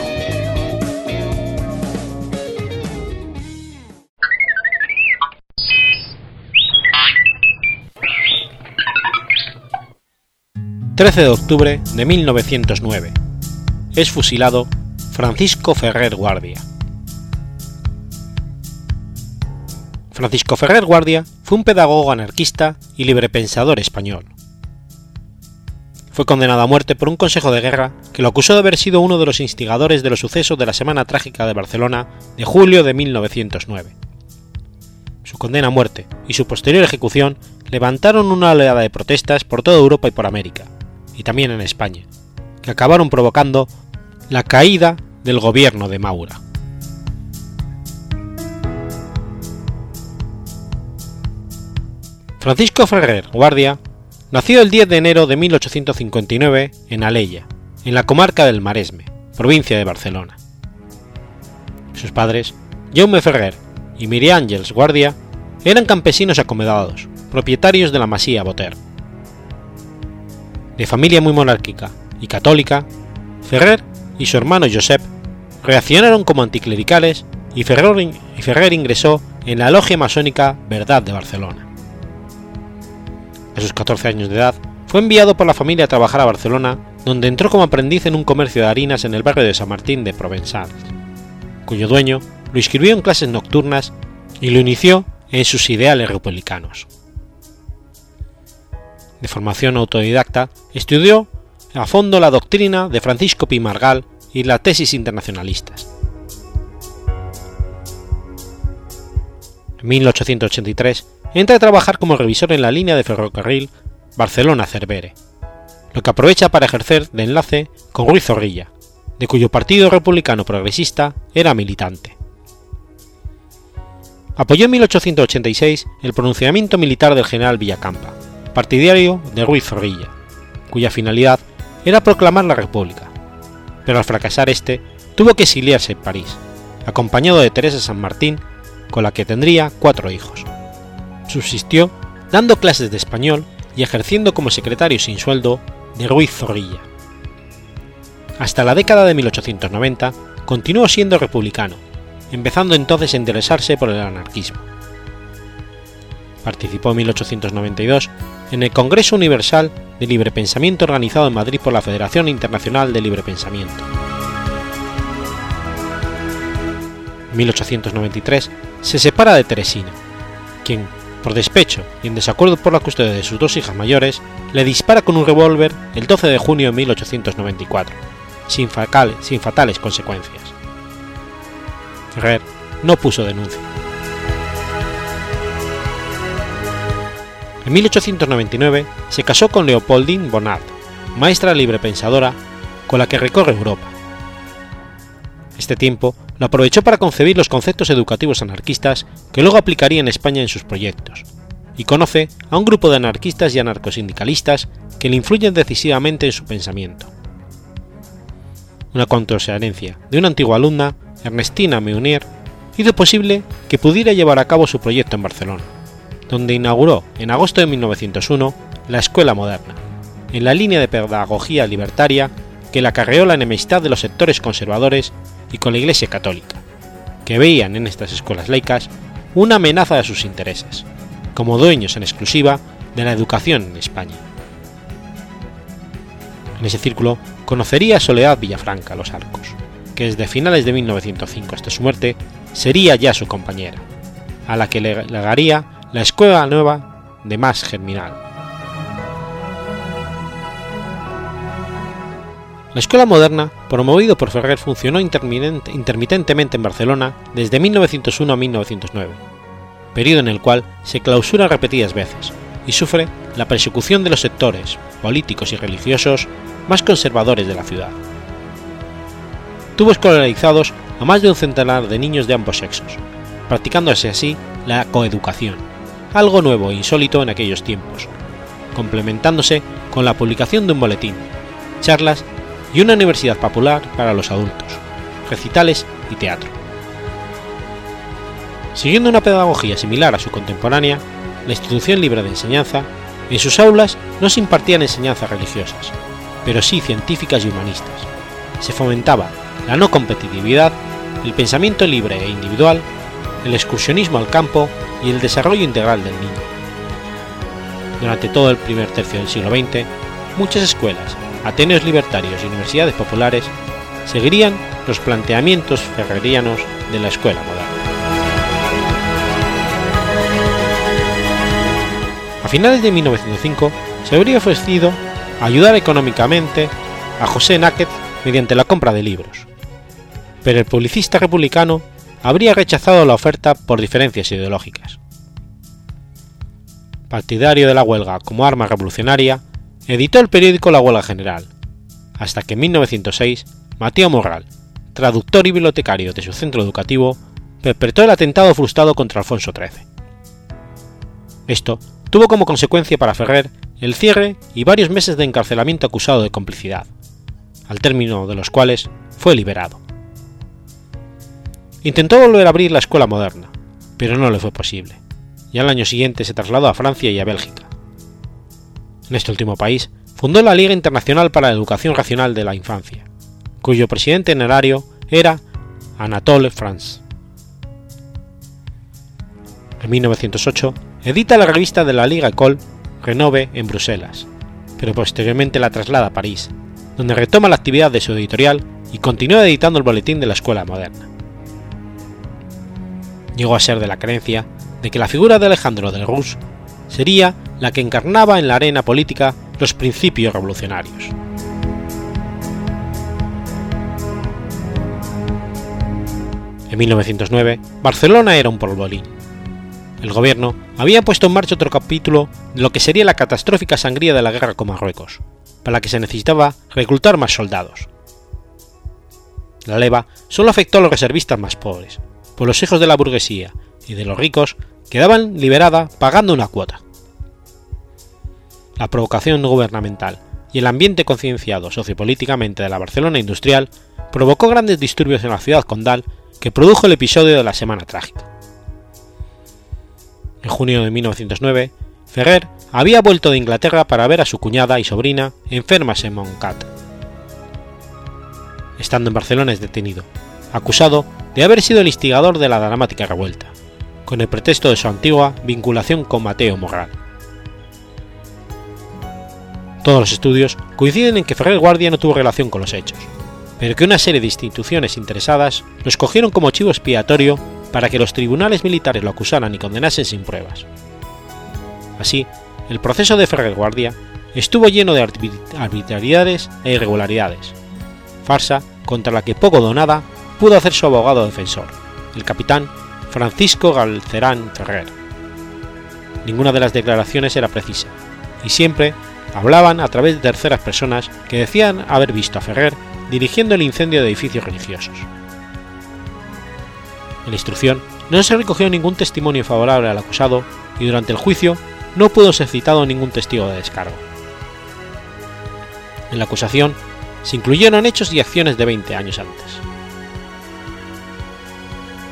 13 de octubre de 1909. Es fusilado Francisco Ferrer Guardia. Francisco Ferrer Guardia fue un pedagogo anarquista y librepensador español. Fue condenado a muerte por un consejo de guerra que lo acusó de haber sido uno de los instigadores de los sucesos de la Semana Trágica de Barcelona de julio de 1909. Su condena a muerte y su posterior ejecución levantaron una oleada de protestas por toda Europa y por América, y también en España, que acabaron provocando la caída del gobierno de Maura. Francisco Ferrer Guardia nació el 10 de enero de 1859 en Aleya, en la comarca del Maresme, provincia de Barcelona. Sus padres, Jaume Ferrer y Miriam Ángels Guardia, eran campesinos acomodados, propietarios de la Masía Boter de familia muy monárquica y católica, Ferrer y su hermano Josep reaccionaron como anticlericales y Ferrer, ingresó en la logia masónica Verdad de Barcelona. A sus 14 años de edad, fue enviado por la familia a trabajar a Barcelona, donde entró como aprendiz en un comercio de harinas en el barrio de San Martín de Provençals, cuyo dueño lo inscribió en clases nocturnas y lo inició en sus ideales republicanos. De formación autodidacta, estudió a fondo la doctrina de Francisco Pi Margal y las tesis internacionalistas. En 1883 entra a trabajar como revisor en la línea de ferrocarril Barcelona-Cervere, lo que aprovecha para ejercer de enlace con Ruiz Zorrilla, de cuyo Partido Republicano Progresista era militante. Apoyó en 1886 el pronunciamiento militar del general Villacampa, partidario de Ruiz Zorrilla, cuya finalidad era proclamar la República, pero al fracasar este tuvo que exiliarse en París, acompañado de Teresa San Martín, con la que tendría cuatro hijos. Subsistió dando clases de español y ejerciendo como secretario sin sueldo de Ruiz Zorrilla. Hasta la década de 1890 continuó siendo republicano, empezando entonces a interesarse por el anarquismo. Participó en 1892 en el Congreso Universal de Libre Pensamiento organizado en Madrid por la Federación Internacional de Libre Pensamiento. En 1893 se separa de Teresina, quien, por despecho y en desacuerdo por la custodia de sus dos hijas mayores, le dispara con un revólver el 12 de junio de 1894, sin, sin fatales consecuencias. Ferrer no puso denuncia. En 1899 se casó con Leopoldine Bonnard, maestra librepensadora, con la que recorre Europa. Este tiempo lo aprovechó para concebir los conceptos educativos anarquistas que luego aplicaría en España en sus proyectos, y conoce a un grupo de anarquistas y anarcosindicalistas que le influyen decisivamente en su pensamiento. Una contraherencia de una antigua alumna, Ernestina Meunier, hizo posible que pudiera llevar a cabo su proyecto en Barcelona, donde inauguró en agosto de 1901 la Escuela Moderna, en la línea de pedagogía libertaria que le acarreó la enemistad de los sectores conservadores y con la Iglesia Católica, que veían en estas escuelas laicas una amenaza de sus intereses, como dueños en exclusiva de la educación en España. En ese círculo conocería a Soledad Villafranca Los Arcos, que desde finales de 1905 hasta su muerte sería ya su compañera, a la que le legaría la escuela nueva de Más Germinal. La escuela moderna, promovido por Ferrer, funcionó intermitentemente en Barcelona desde 1901 a 1909, periodo en el cual se clausura repetidas veces y sufre la persecución de los sectores políticos y religiosos más conservadores de la ciudad. Tuvo escolarizados a más de un centenar de niños de ambos sexos, practicándose así la coeducación, algo nuevo e insólito en aquellos tiempos, complementándose con la publicación de un boletín, charlas y una universidad popular para los adultos, recitales y teatro. Siguiendo una pedagogía similar a su contemporánea, la institución libre de enseñanza, en sus aulas no se impartían enseñanzas religiosas, pero sí científicas y humanistas. Se fomentaba la no competitividad, el pensamiento libre e individual, el excursionismo al campo y el desarrollo integral del niño. Durante todo el primer tercio del siglo XX, muchas escuelas, Ateneos libertarios y universidades populares seguirían los planteamientos ferrerianos de la escuela moderna. A finales de 1905 se habría ofrecido ayudar económicamente a José Náquez mediante la compra de libros, pero el publicista republicano habría rechazado la oferta por diferencias ideológicas. Partidario de la huelga como arma revolucionaria, editó el periódico La Huelga General, hasta que en 1906 Mateo Morral, traductor y bibliotecario de su centro educativo, perpetró el atentado frustrado contra Alfonso XIII. Esto tuvo como consecuencia para Ferrer el cierre y varios meses de encarcelamiento acusado de complicidad, al término de los cuales fue liberado. Intentó volver a abrir la escuela moderna, pero no le fue posible, y al año siguiente se trasladó a Francia y a Bélgica, en este último país, fundó la Liga Internacional para la Educación Racional de la Infancia, cuyo presidente honorario era Anatole France. En 1908 edita la revista de la Liga École Renove en Bruselas, pero posteriormente la traslada a París, donde retoma la actividad de su editorial y continúa editando el boletín de la Escuela Moderna. Llegó a ser de la creencia de que la figura de Alejandro del Rus sería la que encarnaba en la arena política los principios revolucionarios. En 1909, Barcelona era un polvorín. El gobierno había puesto en marcha otro capítulo de lo que sería la catastrófica sangría de la guerra con Marruecos, para la que se necesitaba reclutar más soldados. La leva solo afectó a los reservistas más pobres, pues los hijos de la burguesía y de los ricos quedaban liberada pagando una cuota. La provocación gubernamental y el ambiente concienciado sociopolíticamente de la Barcelona industrial provocó grandes disturbios en la ciudad condal que produjo el episodio de la Semana Trágica. En junio de 1909, Ferrer había vuelto de Inglaterra para ver a su cuñada y sobrina enfermas en Montcat. Estando en Barcelona es detenido, acusado de haber sido el instigador de la dramática revuelta, con el pretexto de su antigua vinculación con Mateo Morral. Todos los estudios coinciden en que Ferrer Guardia no tuvo relación con los hechos, pero que una serie de instituciones interesadas lo escogieron como chivo expiatorio para que los tribunales militares lo acusaran y condenasen sin pruebas. Así, el proceso de Ferrer Guardia estuvo lleno de arbitrariedades e irregularidades, farsa contra la que poco donada pudo hacer su abogado defensor, el capitán Francisco Galcerán Ferrer. Ninguna de las declaraciones era precisa, y siempre hablaban a través de terceras personas que decían haber visto a Ferrer dirigiendo el incendio de edificios religiosos. En la instrucción no se recogió ningún testimonio favorable al acusado y durante el juicio no pudo ser citado ningún testigo de descargo. En la acusación se incluyeron hechos y acciones de 20 años antes.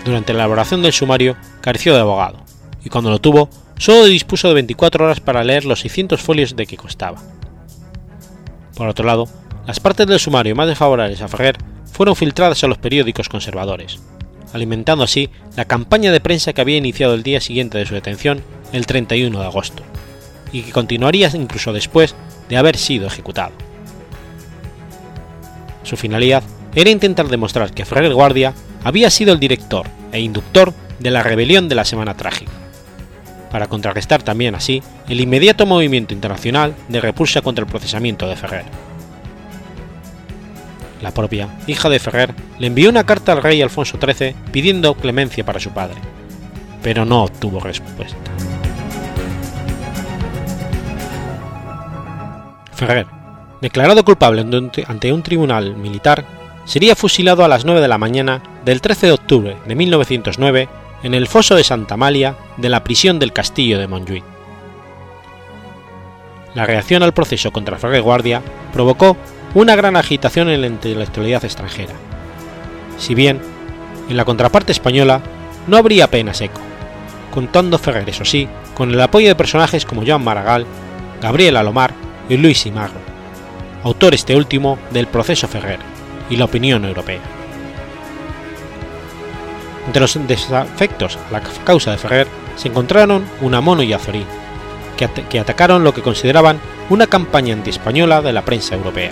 Durante la elaboración del sumario careció de abogado, y cuando lo tuvo, solo dispuso de 24 horas para leer los 600 folios de que costaba. Por otro lado, las partes del sumario más desfavorables a Ferrer fueron filtradas a los periódicos conservadores, alimentando así la campaña de prensa que había iniciado el día siguiente de su detención, el 31 de agosto, y que continuaría incluso después de haber sido ejecutado. Su finalidad era intentar demostrar que Ferrer Guardia había sido el director e inductor de la rebelión de la Semana Trágica, para contrarrestar también así el inmediato movimiento internacional de repulsa contra el procesamiento de Ferrer la propia hija de Ferrer, le envió una carta al rey Alfonso XIII pidiendo clemencia para su padre, pero no obtuvo respuesta. Ferrer, declarado culpable ante un tribunal militar, sería fusilado a las 9 de la mañana del 13 de octubre de 1909 en el foso de Santa Amalia de la prisión del castillo de Montjuic. La reacción al proceso contra Ferrer Guardia provocó una gran agitación en la intelectualidad extranjera. Si bien, en la contraparte española no habría apenas eco, contando Ferrer, eso sí, con el apoyo de personajes como Joan Maragall, Gabriel Alomar y Luis Simagro, autor este último del Proceso Ferrer y la opinión europea. Entre los desafectos a la causa de Ferrer se encontraron Unamuno y Azorín, que, que atacaron lo que consideraban una campaña antiespañola de la prensa europea.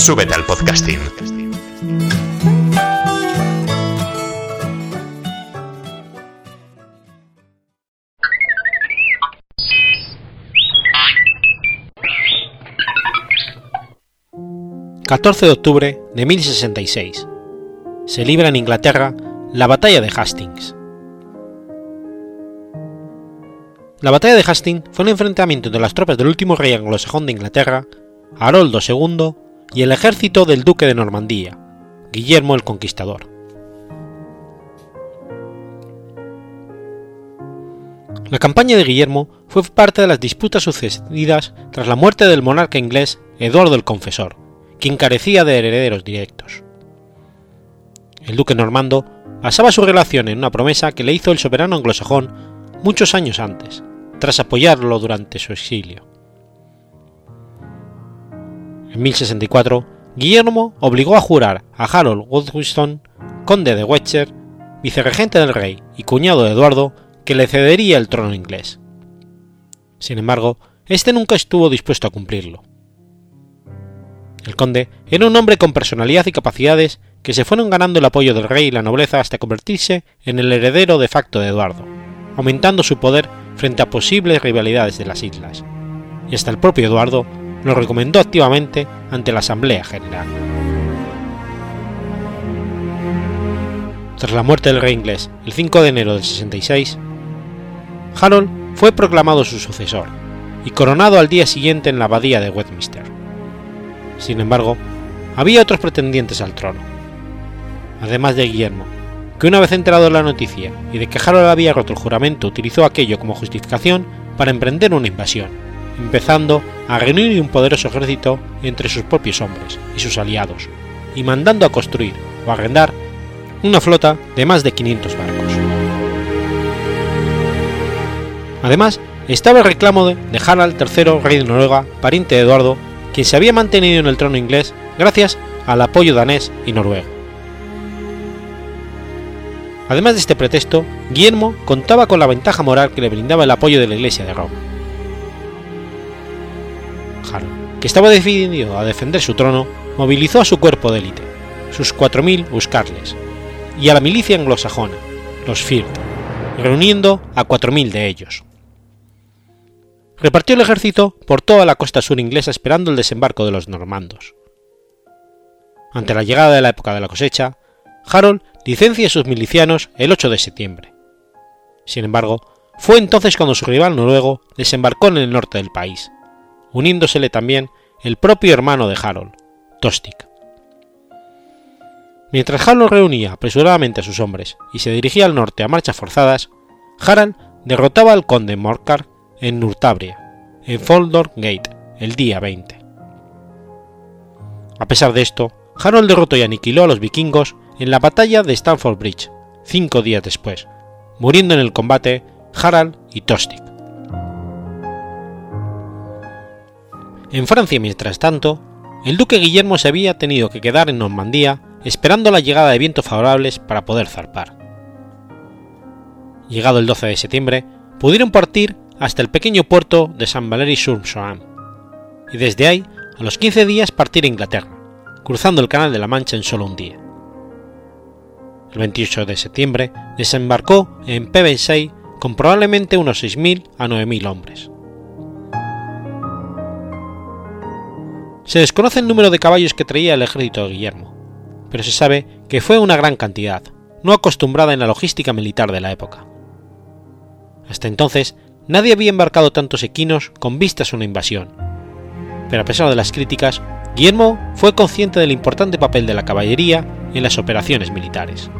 Súbete al podcasting. 14 de octubre de 1066. Se libra en Inglaterra la batalla de Hastings. La batalla de Hastings fue un enfrentamiento entre las tropas del último rey anglosajón de Inglaterra, Haroldo II, y el ejército del duque de Normandía, Guillermo el Conquistador. La campaña de Guillermo fue parte de las disputas sucedidas tras la muerte del monarca inglés Eduardo el Confesor, quien carecía de herederos directos. El duque normando basaba su relación en una promesa que le hizo el soberano anglosajón muchos años antes, tras apoyarlo durante su exilio. En 1064, Guillermo obligó a jurar a Harold Godwinson, conde de Wetcher, vicerregente del rey y cuñado de Eduardo, que le cedería el trono inglés. Sin embargo, este nunca estuvo dispuesto a cumplirlo. El conde era un hombre con personalidad y capacidades que se fueron ganando el apoyo del rey y la nobleza hasta convertirse en el heredero de facto de Eduardo, aumentando su poder frente a posibles rivalidades de las islas, y hasta el propio Eduardo lo recomendó activamente ante la Asamblea General. Tras la muerte del rey inglés el 5 de enero del 66, Harold fue proclamado su sucesor y coronado al día siguiente en la abadía de Westminster. Sin embargo, había otros pretendientes al trono. Además de Guillermo, que una vez enterado de la noticia y de que Harold había roto el juramento utilizó aquello como justificación para emprender una invasión, empezando a reunir un poderoso ejército entre sus propios hombres y sus aliados, y mandando a construir o arrendar una flota de más de 500 barcos. Además, estaba el reclamo de Harald III, rey de Noruega, pariente de Eduardo, quien se había mantenido en el trono inglés gracias al apoyo danés y noruego. Además de este pretexto, Guillermo contaba con la ventaja moral que le brindaba el apoyo de la Iglesia de Roma. Harold, que estaba decidido a defender su trono, movilizó a su cuerpo de élite, sus 4.000 huscarles, y a la milicia anglosajona, los Firth, reuniendo a 4.000 de ellos repartió el ejército por toda la costa sur inglesa esperando el desembarco de los normandos. Ante la llegada de la época de la cosecha, Harold licencia a sus milicianos el 8 de septiembre. Sin embargo, fue entonces cuando su rival noruego desembarcó en el norte del país, uniéndosele también el propio hermano de Harold, Tostig. Mientras Harold reunía apresuradamente a sus hombres y se dirigía al norte a marchas forzadas, Harald derrotaba al conde Morcar en Nurtabria, en Foldor Gate, el día 20. A pesar de esto, Harold derrotó y aniquiló a los vikingos en la batalla de Stamford Bridge, cinco días después, muriendo en el combate Harald y Tostig. En Francia, mientras tanto, el duque Guillermo se había tenido que quedar en Normandía esperando la llegada de vientos favorables para poder zarpar. Llegado el 12 de septiembre, pudieron partir hasta el pequeño puerto de San Valery sur Somme, y desde ahí, a los 15 días, partir a Inglaterra, cruzando el Canal de la Mancha en solo un día. el 28 de septiembre, desembarcó en Pevensey con probablemente unos 6.000 a 9.000 hombres. Se desconoce el número de caballos que traía el ejército de Guillermo, pero se sabe que fue una gran cantidad, no acostumbrada en la logística militar de la época. Hasta entonces, nadie había embarcado tantos equinos con vistas a una invasión, pero a pesar de las críticas, Guillermo fue consciente del importante papel de la caballería en las operaciones militares.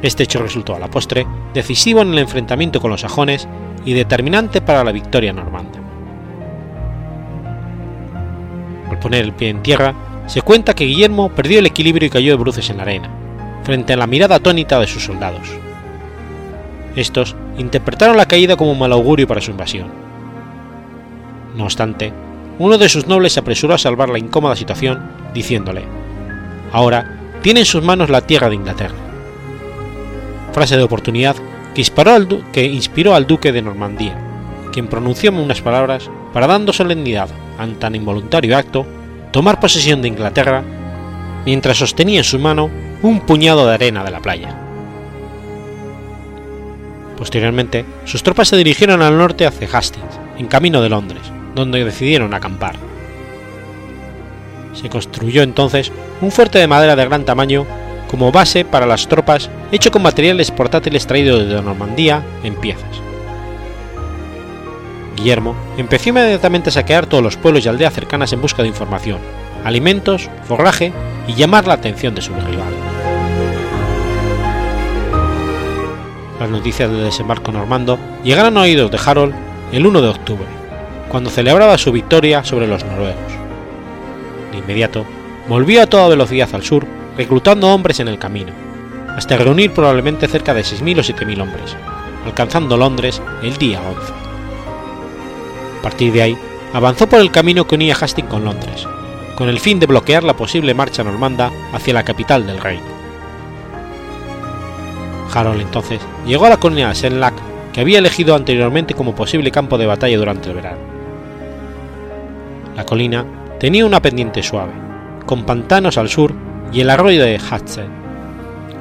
Este hecho resultó a la postre decisivo en el enfrentamiento con los sajones y determinante para la victoria normanda. Al poner el pie en tierra, se cuenta que Guillermo perdió el equilibrio y cayó de bruces en la arena, frente a la mirada atónita de sus soldados. Estos interpretaron la caída como un mal augurio para su invasión. No obstante, uno de sus nobles se apresuró a salvar la incómoda situación, diciéndole, Ahora tiene en sus manos la tierra de Inglaterra. Frase de oportunidad que, inspiró al duque de Normandía, quien pronunció unas palabras para dando solemnidad tan involuntario acto, tomar posesión de Inglaterra, mientras sostenía en su mano un puñado de arena de la playa. Posteriormente, sus tropas se dirigieron al norte hacia Hastings, en camino de Londres, donde decidieron acampar. Se construyó entonces un fuerte de madera de gran tamaño como base para las tropas hecho con materiales portátiles traídos de Normandía en piezas. Guillermo empezó inmediatamente a saquear todos los pueblos y aldeas cercanas en busca de información, alimentos, forraje y llamar la atención de su rival. Las noticias del desembarco normando llegaron a oídos de Harold el 1 de octubre, cuando celebraba su victoria sobre los noruegos. De inmediato, volvió a toda velocidad al sur, reclutando hombres en el camino, hasta reunir probablemente cerca de 6.000 o 7.000 hombres, alcanzando Londres el día 11. A partir de ahí, avanzó por el camino que unía Hastings con Londres, con el fin de bloquear la posible marcha normanda hacia la capital del reino. Harold entonces llegó a la colonia de Senlac que había elegido anteriormente como posible campo de batalla durante el verano. La colina tenía una pendiente suave, con pantanos al sur y el arroyo de Hatze.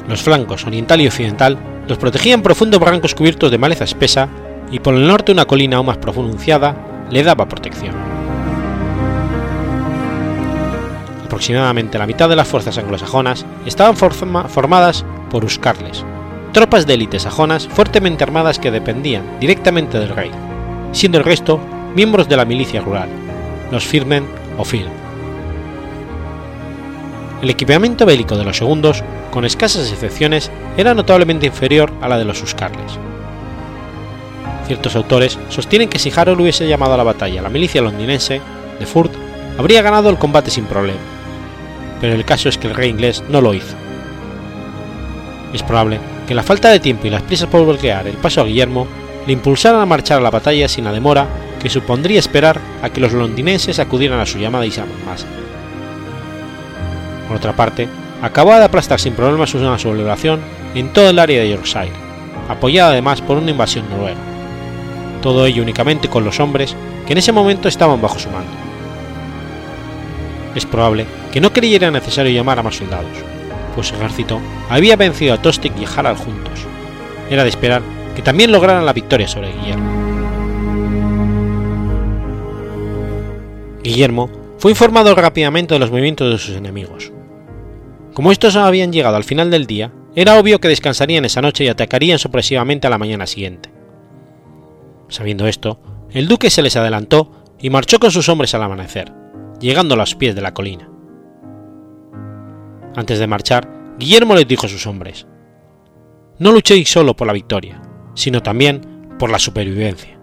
Los flancos oriental y occidental los protegían profundos barrancos cubiertos de maleza espesa y por el norte una colina aún más pronunciada le daba protección. Aproximadamente la mitad de las fuerzas anglosajonas estaban formadas por Uscarles, tropas de élite sajonas fuertemente armadas que dependían directamente del rey, siendo el resto miembros de la milicia rural, los Firmen o film. El equipamiento bélico de los segundos, con escasas excepciones, era notablemente inferior a la de los Uscarles. Ciertos autores sostienen que si Harold hubiese llamado a la batalla a la milicia londinense de Furt, habría ganado el combate sin problema, pero el caso es que el rey inglés no lo hizo. Es probable que la falta de tiempo y las prisas por bloquear el paso a Guillermo le impulsaran a marchar a la batalla sin la demora que supondría esperar a que los londinenses acudieran a su llamada y se. Por otra parte, acababa de aplastar sin problemas una sublevación en todo el área de Yorkshire, apoyada además por una invasión noruega. Todo ello únicamente con los hombres que en ese momento estaban bajo su mando. Es probable que no creyera necesario llamar a más soldados, pues su ejército había vencido a Tostig y Harald juntos. Era de esperar que también lograran la victoria sobre Guillermo. Guillermo fue informado rápidamente de los movimientos de sus enemigos. Como estos habían llegado al final del día, era obvio que descansarían esa noche y atacarían sorpresivamente a la mañana siguiente. Sabiendo esto, el duque se les adelantó y marchó con sus hombres al amanecer, llegando a los pies de la colina. Antes de marchar, Guillermo les dijo a sus hombres, No luchéis solo por la victoria, sino también por la supervivencia.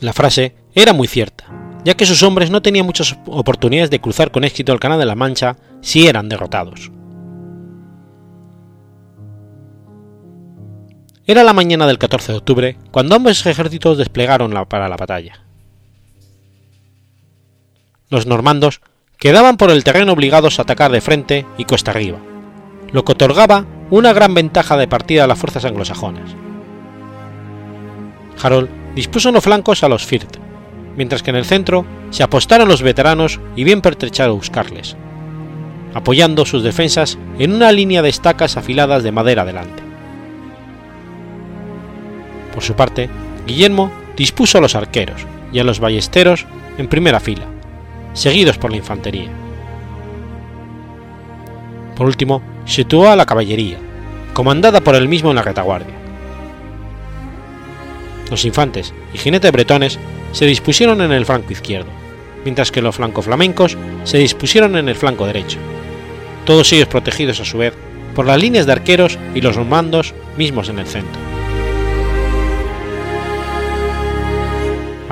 La frase era muy cierta, ya que sus hombres no tenían muchas oportunidades de cruzar con éxito el Canal de la Mancha si eran derrotados. Era la mañana del 14 de octubre cuando ambos ejércitos desplegaron para la batalla. Los normandos quedaban por el terreno obligados a atacar de frente y cuesta arriba, lo que otorgaba una gran ventaja de partida a las fuerzas anglosajonas. Harold dispuso en los flancos a los Firth, mientras que en el centro se apostaron los veteranos y bien pertrechados buscarles. apoyando sus defensas en una línea de estacas afiladas de madera delante. Por su parte, Guillermo dispuso a los arqueros y a los ballesteros en primera fila, seguidos por la infantería. Por último, situó a la caballería, comandada por él mismo en la retaguardia. Los infantes y jinetes bretones se dispusieron en el flanco izquierdo, mientras que los flamencos se dispusieron en el flanco derecho, todos ellos protegidos a su vez por las líneas de arqueros y los normandos mismos en el centro.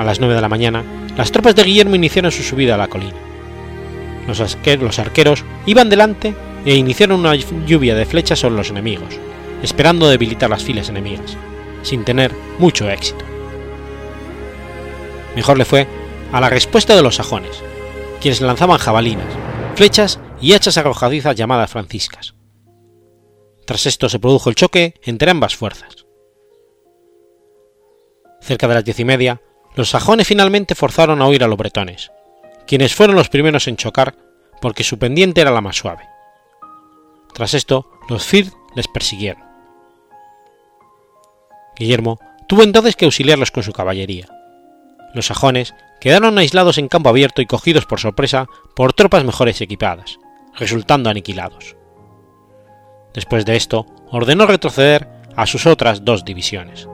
A las 9 de la mañana, las tropas de Guillermo iniciaron su subida a la colina. Los, arqueros iban delante e iniciaron una lluvia de flechas sobre los enemigos, esperando debilitar las filas enemigas, sin tener mucho éxito. Mejor le fue a la respuesta de los sajones, quienes lanzaban jabalinas, flechas y hachas arrojadizas llamadas franciscas. Tras esto se produjo el choque entre ambas fuerzas. Cerca de las diez y media, los sajones finalmente forzaron a huir a los bretones, quienes fueron los primeros en chocar porque su pendiente era la más suave. Tras esto, los Firth les persiguieron. Guillermo tuvo entonces que auxiliarlos con su caballería. Los sajones quedaron aislados en campo abierto y cogidos por sorpresa por tropas mejores equipadas, resultando aniquilados. Después de esto, ordenó retroceder a sus otras dos divisiones.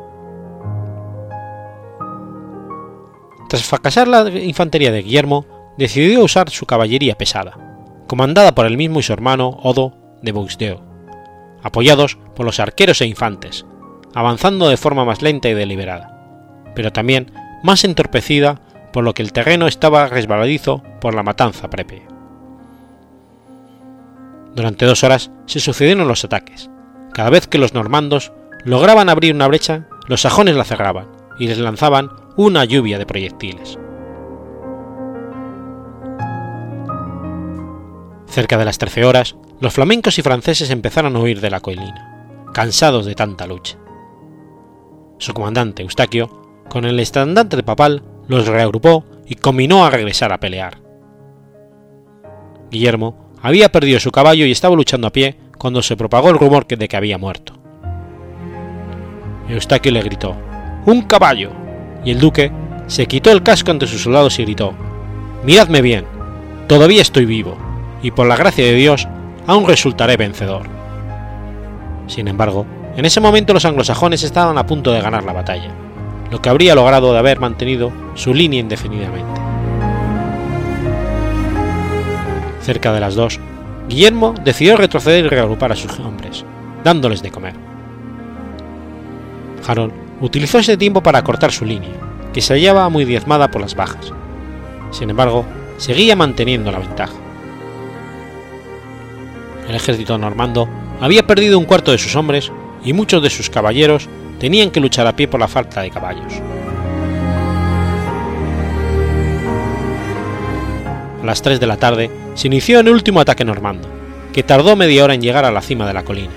Tras fracasar la infantería de Guillermo, decidió usar su caballería pesada, comandada por él mismo y su hermano Odo de Bouxdeo, apoyados por los arqueros e infantes, avanzando de forma más lenta y deliberada, pero también más entorpecida por lo que el terreno estaba resbaladizo por la matanza prepe. Durante dos horas se sucedieron los ataques. Cada vez que los normandos lograban abrir una brecha, los sajones la cerraban y les lanzaban una lluvia de proyectiles. Cerca de las 13 horas, los flamencos y franceses empezaron a huir de la colina, cansados de tanta lucha. Su comandante, Eustaquio, con el estandarte papal, los reagrupó y combinó a regresar a pelear. Guillermo había perdido su caballo y estaba luchando a pie cuando se propagó el rumor de que había muerto. Eustaquio le gritó, ¡Un caballo! y el duque se quitó el casco ante sus soldados y gritó, Miradme bien, todavía estoy vivo, y por la gracia de Dios aún resultaré vencedor. Sin embargo, en ese momento los anglosajones estaban a punto de ganar la batalla, lo que habría logrado de haber mantenido su línea indefinidamente. Cerca de las dos, Guillermo decidió retroceder y reagrupar a sus hombres, dándoles de comer. Harold utilizó ese tiempo para cortar su línea, que se hallaba muy diezmada por las bajas. Sin embargo, seguía manteniendo la ventaja. El ejército normando había perdido un cuarto de sus hombres y muchos de sus caballeros tenían que luchar a pie por la falta de caballos. A las 3 de la tarde se inició el último ataque normando, que tardó media hora en llegar a la cima de la colina,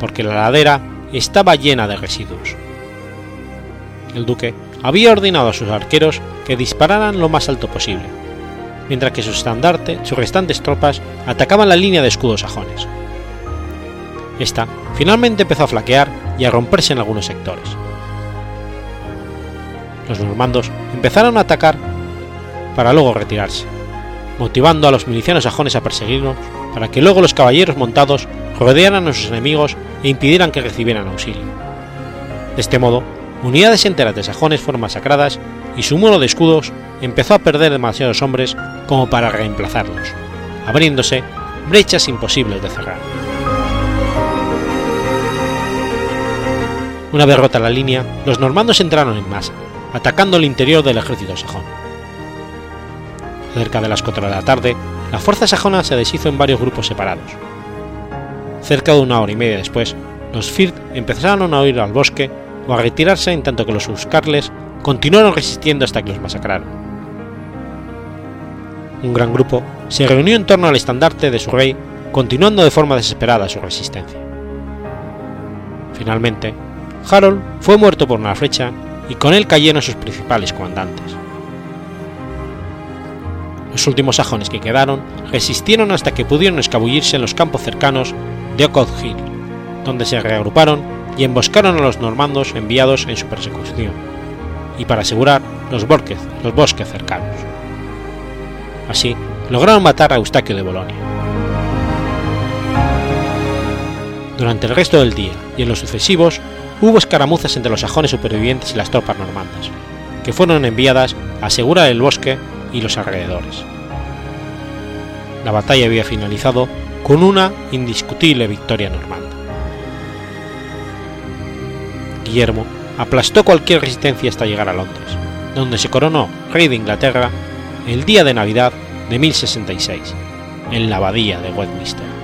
porque la ladera estaba llena de residuos. El duque había ordenado a sus arqueros que dispararan lo más alto posible, mientras que su estandarte, sus restantes tropas atacaban la línea de escudos sajones. Esta finalmente empezó a flaquear y a romperse en algunos sectores. Los normandos empezaron a atacar para luego retirarse, motivando a los milicianos sajones a perseguirlos para que luego los caballeros montados rodearan a sus enemigos e impidieran que recibieran auxilio. De este modo, unidades enteras de sajones fueron masacradas y su muro de escudos empezó a perder demasiados hombres como para reemplazarlos, abriéndose brechas imposibles de cerrar. Una vez rota la línea, los normandos entraron en masa, atacando el interior del ejército sajón. Cerca de las 4 de la tarde, la fuerza sajona se deshizo en varios grupos separados. Cerca de una hora y media después, los Firth empezaron a huir al bosque o a retirarse en tanto que los Uscarles continuaron resistiendo hasta que los masacraron. Un gran grupo se reunió en torno al estandarte de su rey, continuando de forma desesperada su resistencia. Finalmente, Harold fue muerto por una flecha y con él cayeron sus principales comandantes. Los últimos sajones que quedaron resistieron hasta que pudieron escabullirse en los campos cercanos de Oakwood Hill, donde se reagruparon y emboscaron a los normandos enviados en su persecución, y para asegurar los, bosques, los bosques cercanos. Así, lograron matar a Eustaquio de Bolonia. Durante el resto del día y en los sucesivos hubo escaramuzas entre los sajones supervivientes y las tropas normandas, que fueron enviadas a asegurar el bosque y los alrededores. La batalla había finalizado con una indiscutible victoria normanda. Guillermo aplastó cualquier resistencia hasta llegar a Londres, donde se coronó rey de Inglaterra el día de Navidad de 1066, en la abadía de Westminster.